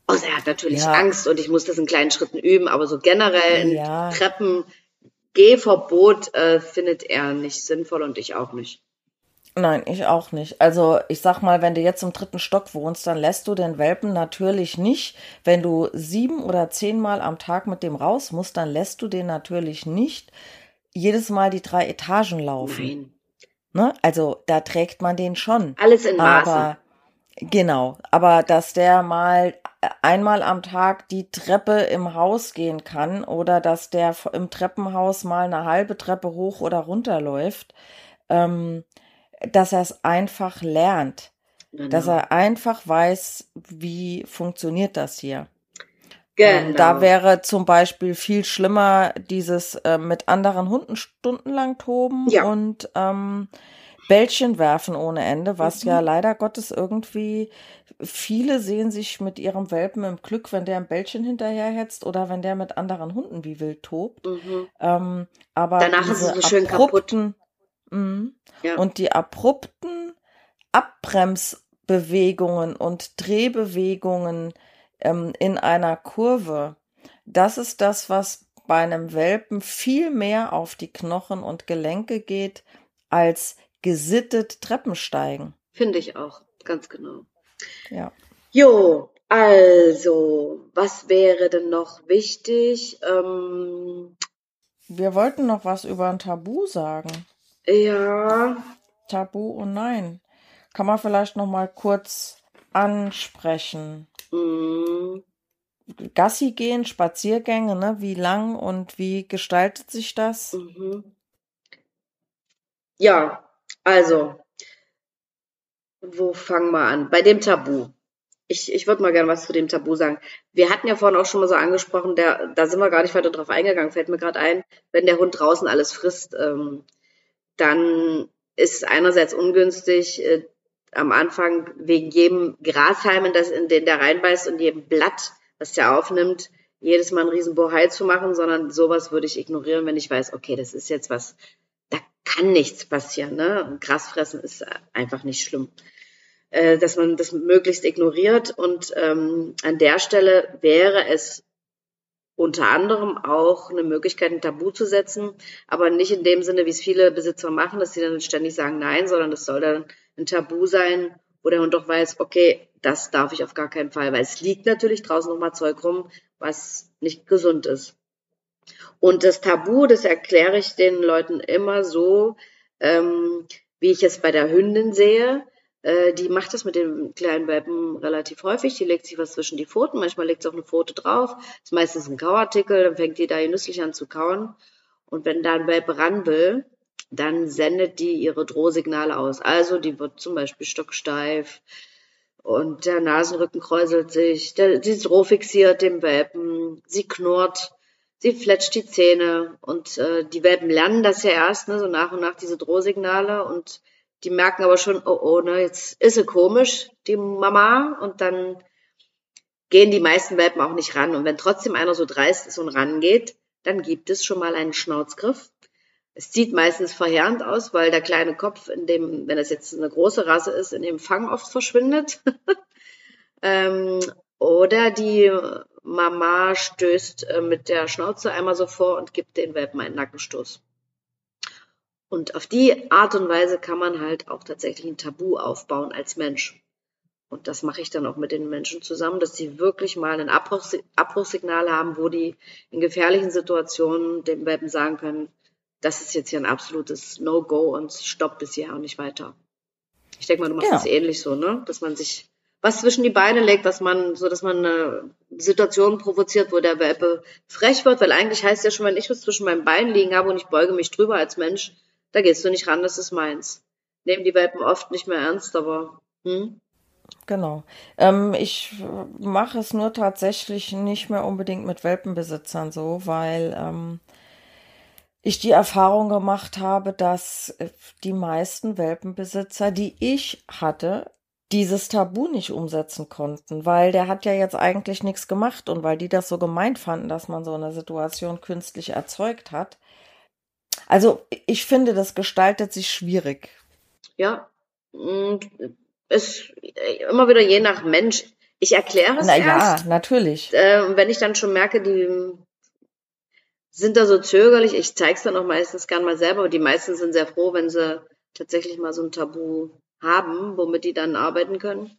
Außer er hat natürlich ja. Angst und ich muss das in kleinen Schritten üben, aber so generell ein ja. Treppen-Gehverbot äh, findet er nicht sinnvoll und ich auch nicht. Nein, ich auch nicht. Also ich sag mal, wenn du jetzt im dritten Stock wohnst, dann lässt du den Welpen natürlich nicht, wenn du sieben oder zehnmal am Tag mit dem raus musst, dann lässt du den natürlich nicht jedes Mal die drei Etagen laufen. Ne? Also da trägt man den schon. Alles in Maßen. Aber genau, aber dass der mal einmal am Tag die Treppe im Haus gehen kann oder dass der im Treppenhaus mal eine halbe Treppe hoch oder runter läuft, ähm, dass er es einfach lernt. Genau. Dass er einfach weiß, wie funktioniert das hier. Ähm, genau. da wäre zum Beispiel viel schlimmer dieses äh, mit anderen Hunden stundenlang toben ja. und ähm, Bällchen werfen ohne Ende, was mhm. ja leider Gottes irgendwie viele sehen sich mit ihrem Welpen im Glück, wenn der ein Bällchen hinterherhetzt oder wenn der mit anderen Hunden wie wild tobt. Mhm. Ähm, aber danach ist es so schön kaputt. Mh, ja. Und die abrupten Abbremsbewegungen und Drehbewegungen ähm, in einer Kurve, das ist das, was bei einem Welpen viel mehr auf die Knochen und Gelenke geht als gesittet Treppensteigen. Finde ich auch, ganz genau. Ja. Jo, also, was wäre denn noch wichtig? Ähm, Wir wollten noch was über ein Tabu sagen. Ja. Tabu und Nein. Kann man vielleicht noch mal kurz ansprechen. Mhm. Gassi gehen, Spaziergänge, ne? Wie lang und wie gestaltet sich das? Mhm. Ja, also, wo fangen wir an? Bei dem Tabu. Ich, ich würde mal gerne was zu dem Tabu sagen. Wir hatten ja vorhin auch schon mal so angesprochen, der, da sind wir gar nicht weiter drauf eingegangen, fällt mir gerade ein, wenn der Hund draußen alles frisst, ähm, dann ist es einerseits ungünstig, äh, am Anfang wegen jedem Grashalm, in, das, in den der reinbeißt und jedem Blatt, was der aufnimmt, jedes Mal einen riesen Bohai zu machen, sondern sowas würde ich ignorieren, wenn ich weiß, okay, das ist jetzt was, da kann nichts passieren. Ne? Und Gras fressen ist einfach nicht schlimm. Äh, dass man das möglichst ignoriert und ähm, an der Stelle wäre es unter anderem auch eine Möglichkeit, ein Tabu zu setzen, aber nicht in dem Sinne, wie es viele Besitzer machen, dass sie dann ständig sagen Nein, sondern es soll dann ein Tabu sein, wo der Hund doch weiß, okay, das darf ich auf gar keinen Fall, weil es liegt natürlich draußen nochmal Zeug rum, was nicht gesund ist. Und das Tabu, das erkläre ich den Leuten immer so, ähm, wie ich es bei der Hündin sehe. Äh, die macht das mit den kleinen Welpen relativ häufig. Die legt sich was zwischen die Pfoten. Manchmal legt sie auch eine Pfote drauf. Ist meistens ein Kauartikel. Dann fängt die da genüsslich an zu kauen. Und wenn da ein Welpe ran will, dann sendet die ihre Drohsignale aus. Also die wird zum Beispiel stocksteif und der Nasenrücken kräuselt sich, sie ist rohfixiert dem Welpen, sie knurrt, sie fletscht die Zähne und äh, die Welpen lernen das ja erst, ne, so nach und nach diese Drohsignale und die merken aber schon, oh oh, ne, jetzt ist sie komisch, die Mama und dann gehen die meisten Welpen auch nicht ran und wenn trotzdem einer so dreist ist und rangeht, dann gibt es schon mal einen Schnauzgriff es sieht meistens verheerend aus, weil der kleine Kopf, in dem, wenn es jetzt eine große Rasse ist, in dem Fang oft verschwindet. <laughs> ähm, oder die Mama stößt äh, mit der Schnauze einmal so vor und gibt den Welpen einen Nackenstoß. Und auf die Art und Weise kann man halt auch tatsächlich ein Tabu aufbauen als Mensch. Und das mache ich dann auch mit den Menschen zusammen, dass sie wirklich mal ein Abbruchssignal haben, wo die in gefährlichen Situationen dem Welpen sagen können, das ist jetzt hier ein absolutes No-Go und Stopp bis hierher und nicht weiter. Ich denke mal, du machst es ja. ähnlich so, ne? Dass man sich was zwischen die Beine legt, was man, so dass man eine Situation provoziert, wo der Welpe frech wird, weil eigentlich heißt ja schon, wenn ich was zwischen meinen Beinen liegen habe und ich beuge mich drüber als Mensch, da gehst du nicht ran, das ist meins. Nehmen die Welpen oft nicht mehr ernst, aber hm? Genau. Ähm, ich mache es nur tatsächlich nicht mehr unbedingt mit Welpenbesitzern so, weil ähm, ich die Erfahrung gemacht habe, dass äh, die meisten Welpenbesitzer, die ich hatte, dieses Tabu nicht umsetzen konnten, weil der hat ja jetzt eigentlich nichts gemacht und weil die das so gemeint fanden, dass man so eine Situation künstlich erzeugt hat. Also ich finde, das gestaltet sich schwierig. Ja, und es immer wieder je nach Mensch. Ich erkläre es Na erst. ja, natürlich. Äh, wenn ich dann schon merke, die sind da so zögerlich. Ich zeige es dann auch meistens gern mal selber, aber die meisten sind sehr froh, wenn sie tatsächlich mal so ein Tabu haben, womit die dann arbeiten können.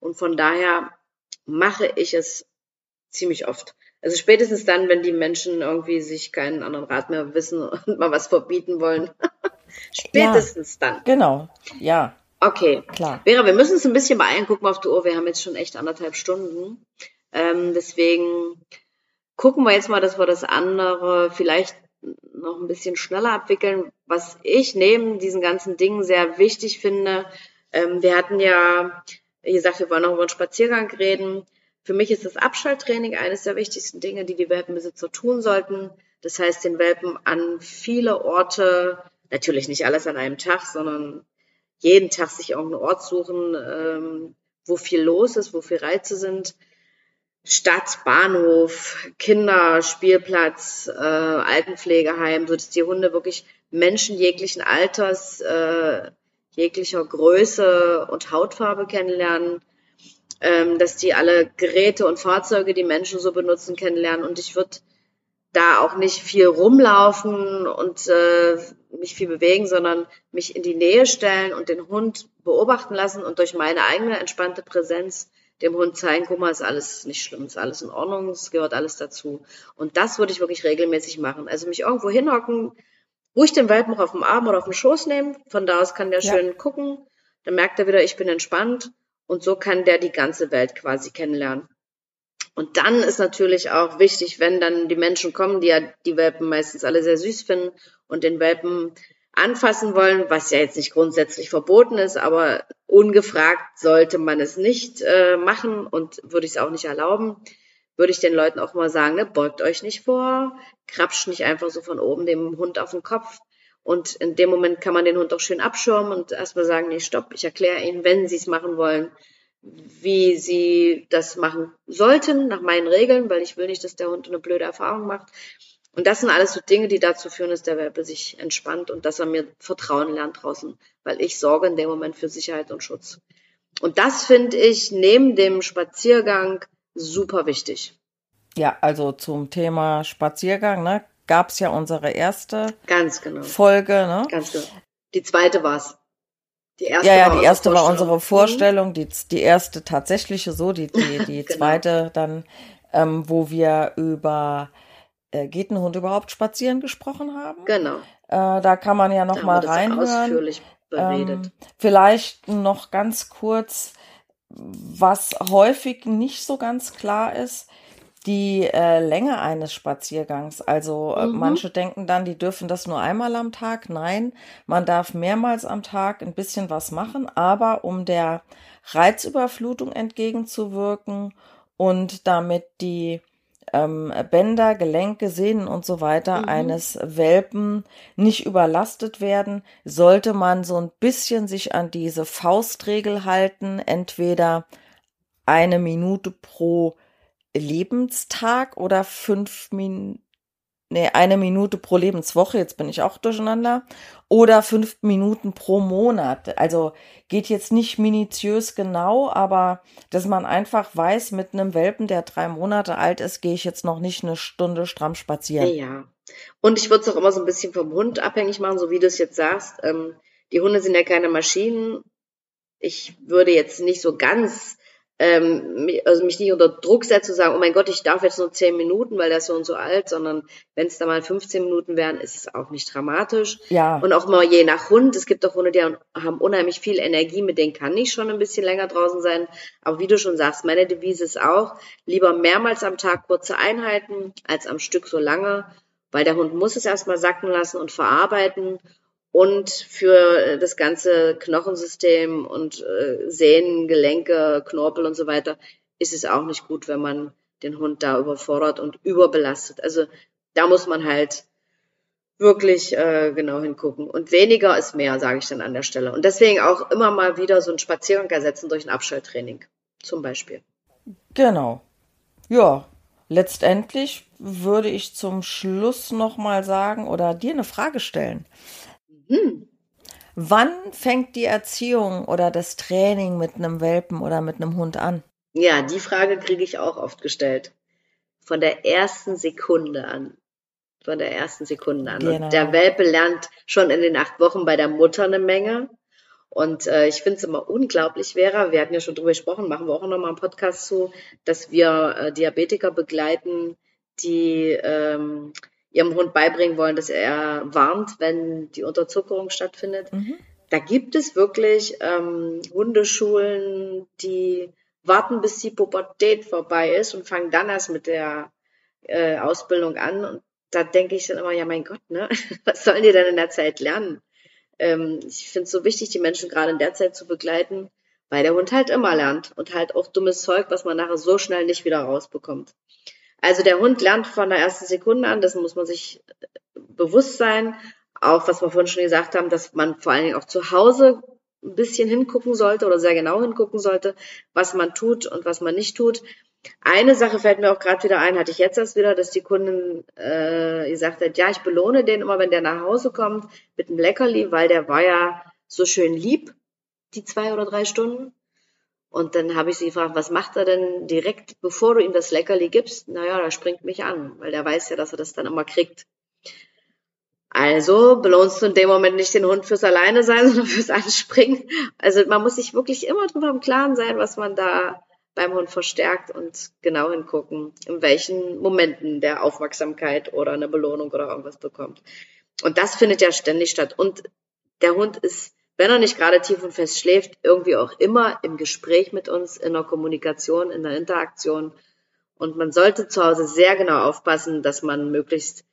Und von daher mache ich es ziemlich oft. Also spätestens dann, wenn die Menschen irgendwie sich keinen anderen Rat mehr wissen und mal was verbieten wollen. <laughs> spätestens ja, dann. Genau, ja. Okay, klar. Vera, wir müssen uns ein bisschen beeilen. Guck mal auf die Uhr. Wir haben jetzt schon echt anderthalb Stunden. Ähm, deswegen gucken wir jetzt mal, dass wir das andere vielleicht noch ein bisschen schneller abwickeln. Was ich neben diesen ganzen Dingen sehr wichtig finde, ähm, wir hatten ja, wie gesagt, wir wollen noch über einen Spaziergang reden. Für mich ist das Abschalttraining eines der wichtigsten Dinge, die die Welpenbesitzer tun sollten. Das heißt, den Welpen an viele Orte, natürlich nicht alles an einem Tag, sondern jeden Tag sich irgendeinen Ort suchen, ähm, wo viel los ist, wo viel Reize sind, Stadt, Bahnhof, Kinderspielplatz, äh, Altenpflegeheim, so dass die Hunde wirklich Menschen jeglichen Alters, äh, jeglicher Größe und Hautfarbe kennenlernen, ähm, dass die alle Geräte und Fahrzeuge, die Menschen so benutzen, kennenlernen. Und ich würde da auch nicht viel rumlaufen und äh, mich viel bewegen, sondern mich in die Nähe stellen und den Hund beobachten lassen und durch meine eigene entspannte Präsenz dem Hund zeigen, guck mal, ist alles nicht schlimm, ist alles in Ordnung, es gehört alles dazu. Und das würde ich wirklich regelmäßig machen. Also mich irgendwo hinhocken, ruhig den Welpen noch auf dem Arm oder auf dem Schoß nehmen. Von da aus kann der ja. schön gucken. Dann merkt er wieder, ich bin entspannt. Und so kann der die ganze Welt quasi kennenlernen. Und dann ist natürlich auch wichtig, wenn dann die Menschen kommen, die ja die Welpen meistens alle sehr süß finden und den Welpen anfassen wollen, was ja jetzt nicht grundsätzlich verboten ist, aber ungefragt sollte man es nicht äh, machen und würde ich es auch nicht erlauben, würde ich den Leuten auch mal sagen, ne, beugt euch nicht vor, krapscht nicht einfach so von oben dem Hund auf den Kopf. Und in dem Moment kann man den Hund auch schön abschirmen und erstmal sagen, nee, stopp, ich erkläre Ihnen, wenn Sie es machen wollen, wie Sie das machen sollten, nach meinen Regeln, weil ich will nicht, dass der Hund eine blöde Erfahrung macht. Und das sind alles so Dinge, die dazu führen, dass der Welpe sich entspannt und dass er mir Vertrauen lernt draußen, weil ich sorge in dem Moment für Sicherheit und Schutz. Und das finde ich neben dem Spaziergang super wichtig. Ja, also zum Thema Spaziergang, ne, gab es ja unsere erste Ganz genau. Folge, ne? Ganz genau. Die zweite war's. Die erste ja, ja, war die erste war unsere Vorstellung, die, die erste tatsächliche so, die, die, <laughs> die genau. zweite dann, ähm, wo wir über äh, geht ein Hund überhaupt spazieren gesprochen haben. Genau. Äh, da kann man ja noch da mal reinhören. Ausführlich beredet. Ähm, vielleicht noch ganz kurz, was häufig nicht so ganz klar ist die äh, Länge eines Spaziergangs. Also äh, mhm. manche denken dann, die dürfen das nur einmal am Tag. Nein, man darf mehrmals am Tag ein bisschen was machen, aber um der Reizüberflutung entgegenzuwirken und damit die ähm, Bänder, Gelenke, Sehnen und so weiter mhm. eines Welpen nicht überlastet werden, sollte man so ein bisschen sich an diese Faustregel halten, entweder eine Minute pro Lebenstag oder fünf Minuten, nee, eine Minute pro Lebenswoche, jetzt bin ich auch durcheinander, oder fünf Minuten pro Monat. Also geht jetzt nicht minutiös genau, aber dass man einfach weiß, mit einem Welpen, der drei Monate alt ist, gehe ich jetzt noch nicht eine Stunde stramm spazieren. Ja. Und ich würde es auch immer so ein bisschen vom Hund abhängig machen, so wie du es jetzt sagst. Ähm, die Hunde sind ja keine Maschinen. Ich würde jetzt nicht so ganz ähm, also mich nicht unter Druck setze zu sagen, oh mein Gott, ich darf jetzt nur zehn Minuten, weil der ist so und so alt, sondern wenn es da mal 15 Minuten wären, ist es auch nicht dramatisch. Ja. Und auch mal je nach Hund. Es gibt auch Hunde, die haben unheimlich viel Energie, mit denen kann ich schon ein bisschen länger draußen sein. Aber wie du schon sagst, meine Devise ist auch, lieber mehrmals am Tag kurze Einheiten als am Stück so lange, weil der Hund muss es erstmal sacken lassen und verarbeiten und für das ganze Knochensystem und äh, Sehnen, Gelenke, Knorpel und so weiter ist es auch nicht gut, wenn man den Hund da überfordert und überbelastet. Also da muss man halt wirklich äh, genau hingucken. Und weniger ist mehr, sage ich dann an der Stelle. Und deswegen auch immer mal wieder so einen Spaziergang ersetzen durch ein Abschalttraining zum Beispiel. Genau. Ja, letztendlich würde ich zum Schluss nochmal sagen oder dir eine Frage stellen. Hm. Wann fängt die Erziehung oder das Training mit einem Welpen oder mit einem Hund an? Ja, die Frage kriege ich auch oft gestellt. Von der ersten Sekunde an. Von der ersten Sekunde an. Genau. Und der Welpe lernt schon in den acht Wochen bei der Mutter eine Menge. Und äh, ich finde es immer unglaublich, Vera, wir hatten ja schon drüber gesprochen, machen wir auch nochmal einen Podcast zu, dass wir äh, Diabetiker begleiten, die ähm, ihrem Hund beibringen wollen, dass er warnt, wenn die Unterzuckerung stattfindet. Mhm. Da gibt es wirklich ähm, Hundeschulen, die warten, bis die Pubertät vorbei ist und fangen dann erst mit der äh, Ausbildung an. Und da denke ich dann immer, ja mein Gott, ne? <laughs> was sollen die denn in der Zeit lernen? Ähm, ich finde es so wichtig, die Menschen gerade in der Zeit zu begleiten, weil der Hund halt immer lernt und halt auch dummes Zeug, was man nachher so schnell nicht wieder rausbekommt. Also der Hund lernt von der ersten Sekunde an, das muss man sich bewusst sein. Auch was wir vorhin schon gesagt haben, dass man vor allen Dingen auch zu Hause ein bisschen hingucken sollte oder sehr genau hingucken sollte, was man tut und was man nicht tut. Eine Sache fällt mir auch gerade wieder ein, hatte ich jetzt erst wieder, dass die Kundin äh, gesagt hat, ja, ich belohne den immer, wenn der nach Hause kommt mit einem Leckerli, weil der war ja so schön lieb, die zwei oder drei Stunden. Und dann habe ich sie gefragt, was macht er denn direkt, bevor du ihm das Leckerli gibst? Naja, er springt mich an, weil der weiß ja, dass er das dann immer kriegt. Also belohnst du in dem Moment nicht den Hund fürs Alleine sein, <laughs> sondern fürs Anspringen. Also man muss sich wirklich immer drüber im Klaren sein, was man da beim Hund verstärkt und genau hingucken, in welchen Momenten der Aufmerksamkeit oder eine Belohnung oder irgendwas bekommt. Und das findet ja ständig statt. Und der Hund ist wenn er nicht gerade tief und fest schläft, irgendwie auch immer im Gespräch mit uns, in der Kommunikation, in der Interaktion. Und man sollte zu Hause sehr genau aufpassen, dass man möglichst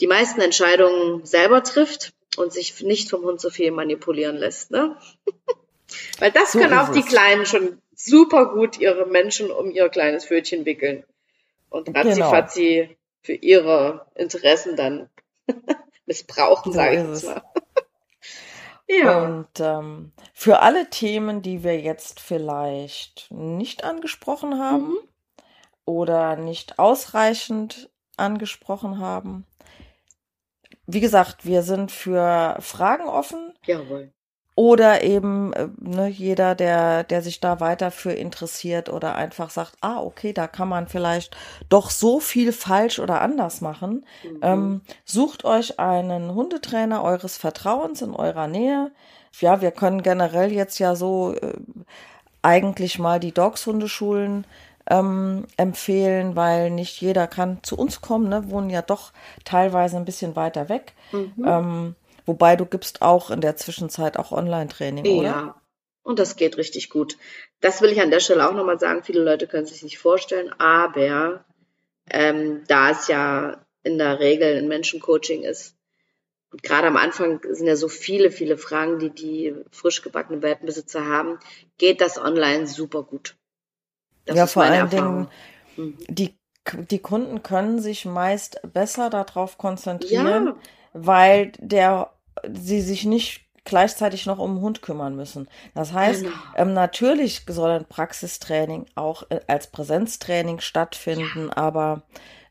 die meisten Entscheidungen selber trifft und sich nicht vom Hund so viel manipulieren lässt. Ne? <laughs> Weil das so können auch die Kleinen schon super gut ihre Menschen um ihr kleines Pfötchen wickeln. Und ratzifatzi genau. für ihre Interessen dann <laughs> missbrauchen, so sage ich jetzt mal. Ja. Und ähm, für alle Themen, die wir jetzt vielleicht nicht angesprochen haben mhm. oder nicht ausreichend angesprochen haben, wie gesagt, wir sind für Fragen offen. Jawohl. Oder eben äh, ne, jeder, der, der sich da weiter für interessiert oder einfach sagt, ah, okay, da kann man vielleicht doch so viel falsch oder anders machen. Mhm. Ähm, sucht euch einen Hundetrainer eures Vertrauens in eurer Nähe. ja, wir können generell jetzt ja so äh, eigentlich mal die Dogshundeschulen ähm, empfehlen, weil nicht jeder kann zu uns kommen, ne? wohnen ja doch teilweise ein bisschen weiter weg. Mhm. Ähm, wobei du gibst auch in der Zwischenzeit auch Online-Training, ja. oder? Ja, und das geht richtig gut. Das will ich an der Stelle auch nochmal sagen. Viele Leute können sich nicht vorstellen, aber ähm, da es ja in der Regel ein Menschencoaching ist, und gerade am Anfang sind ja so viele, viele Fragen, die die frisch gebackenen Welpenbesitzer haben, geht das online super gut. Das ja, vor allen Erfahrung. Dingen, mhm. die, die Kunden können sich meist besser darauf konzentrieren, ja. weil der, sie sich nicht gleichzeitig noch um den Hund kümmern müssen. Das heißt, genau. ähm, natürlich soll ein Praxistraining auch äh, als Präsenztraining stattfinden, ja. aber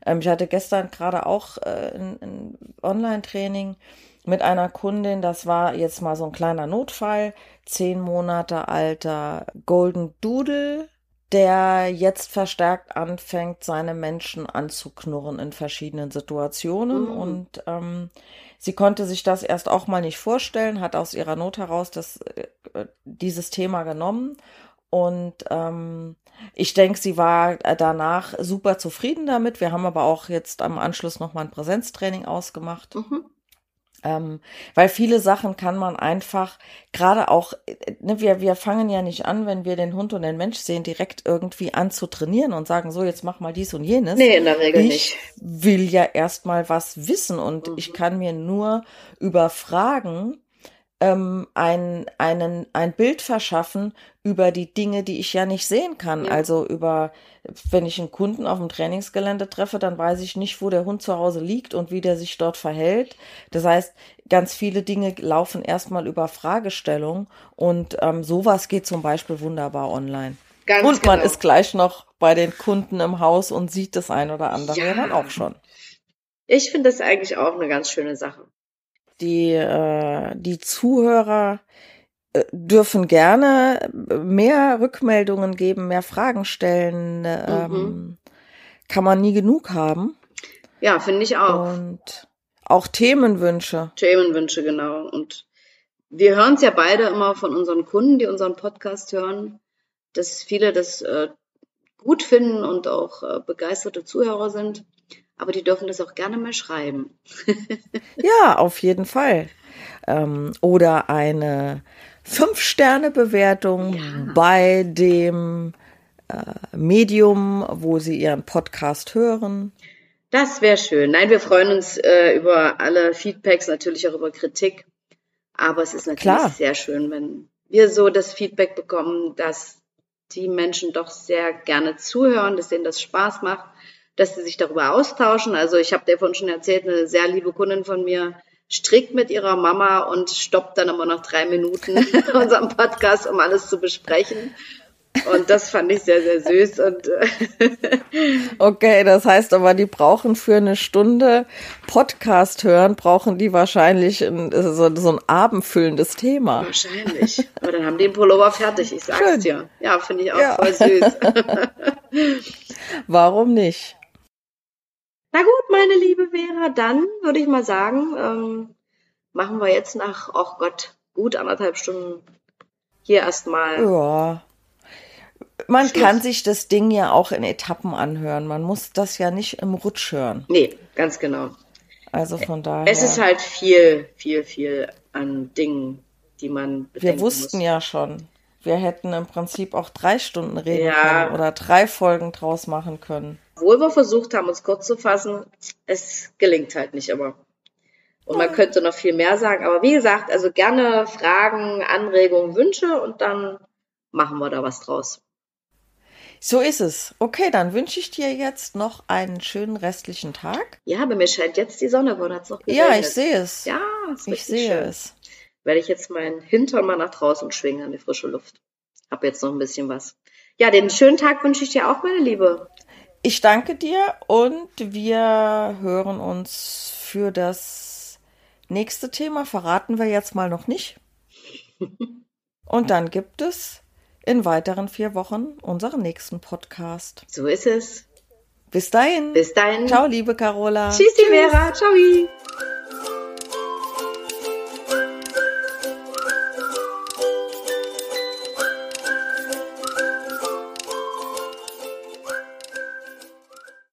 ähm, ich hatte gestern gerade auch äh, ein, ein Online-Training mit einer Kundin, das war jetzt mal so ein kleiner Notfall, zehn Monate alter Golden Doodle, der jetzt verstärkt anfängt, seine Menschen anzuknurren in verschiedenen Situationen. Mhm. Und ähm, sie konnte sich das erst auch mal nicht vorstellen, hat aus ihrer Not heraus das, äh, dieses Thema genommen. Und ähm, ich denke, sie war danach super zufrieden damit. Wir haben aber auch jetzt am Anschluss nochmal ein Präsenztraining ausgemacht. Mhm. Ähm, weil viele Sachen kann man einfach, gerade auch, ne, wir, wir fangen ja nicht an, wenn wir den Hund und den Mensch sehen, direkt irgendwie an zu trainieren und sagen, so, jetzt mach mal dies und jenes. Nee, in der Regel ich nicht. will ja erstmal was wissen und mhm. ich kann mir nur über Fragen ähm, ein, einen, ein Bild verschaffen über die Dinge, die ich ja nicht sehen kann. Ja. Also über, wenn ich einen Kunden auf dem Trainingsgelände treffe, dann weiß ich nicht, wo der Hund zu Hause liegt und wie der sich dort verhält. Das heißt, ganz viele Dinge laufen erstmal über Fragestellung und ähm, sowas geht zum Beispiel wunderbar online. Ganz und man genau. ist gleich noch bei den Kunden im Haus und sieht das ein oder andere ja. dann auch schon. Ich finde das eigentlich auch eine ganz schöne Sache die, äh, die Zuhörer äh, dürfen gerne mehr Rückmeldungen geben, mehr Fragen stellen. Ähm, mhm. Kann man nie genug haben. Ja, finde ich auch. Und auch Themenwünsche. Themenwünsche, genau. Und wir hören es ja beide immer von unseren Kunden, die unseren Podcast hören, dass viele das äh, gut finden und auch äh, begeisterte Zuhörer sind aber die dürfen das auch gerne mal schreiben. <laughs> ja, auf jeden Fall. Ähm, oder eine Fünf-Sterne-Bewertung ja. bei dem äh, Medium, wo Sie Ihren Podcast hören. Das wäre schön. Nein, wir freuen uns äh, über alle Feedbacks, natürlich auch über Kritik. Aber es ist natürlich Klar. sehr schön, wenn wir so das Feedback bekommen, dass die Menschen doch sehr gerne zuhören, dass denen das Spaß macht dass sie sich darüber austauschen. Also ich habe dir vorhin schon erzählt, eine sehr liebe Kundin von mir strickt mit ihrer Mama und stoppt dann immer noch drei Minuten <laughs> unseren Podcast, um alles zu besprechen. Und das fand ich sehr, sehr süß. Und <laughs> okay, das heißt aber, die brauchen für eine Stunde Podcast hören, brauchen die wahrscheinlich ein, so, so ein abendfüllendes Thema. Wahrscheinlich. Aber dann haben die den Pullover fertig, ich sag's Schön. dir. Ja, finde ich auch ja. voll süß. <laughs> Warum nicht? Na gut, meine liebe Vera, dann würde ich mal sagen, ähm, machen wir jetzt nach, ach oh Gott, gut anderthalb Stunden hier erstmal. Ja. Man Schluss. kann sich das Ding ja auch in Etappen anhören. Man muss das ja nicht im Rutsch hören. Nee, ganz genau. Also von daher. Es ist halt viel, viel, viel an Dingen, die man Wir wussten muss. ja schon. Wir hätten im Prinzip auch drei Stunden reden ja. können oder drei Folgen draus machen können. Obwohl wir versucht haben, uns kurz zu fassen, es gelingt halt nicht immer. Und man könnte noch viel mehr sagen. Aber wie gesagt, also gerne Fragen, Anregungen, Wünsche und dann machen wir da was draus. So ist es. Okay, dann wünsche ich dir jetzt noch einen schönen restlichen Tag. Ja, bei mir scheint jetzt die Sonne, wo das noch Ja, ich sehe es. Ja, ich sehe schön. es. Werde ich jetzt meinen Hintern mal nach draußen schwingen an die frische Luft. Hab jetzt noch ein bisschen was. Ja, den schönen Tag wünsche ich dir auch, meine Liebe. Ich danke dir und wir hören uns für das nächste Thema. Verraten wir jetzt mal noch nicht. <laughs> Und dann gibt es in weiteren vier Wochen unseren nächsten Podcast. So ist es. Bis dahin. Bis dahin. Ciao, liebe Carola. Tschüssi, Tschüss. Vera. Ciao.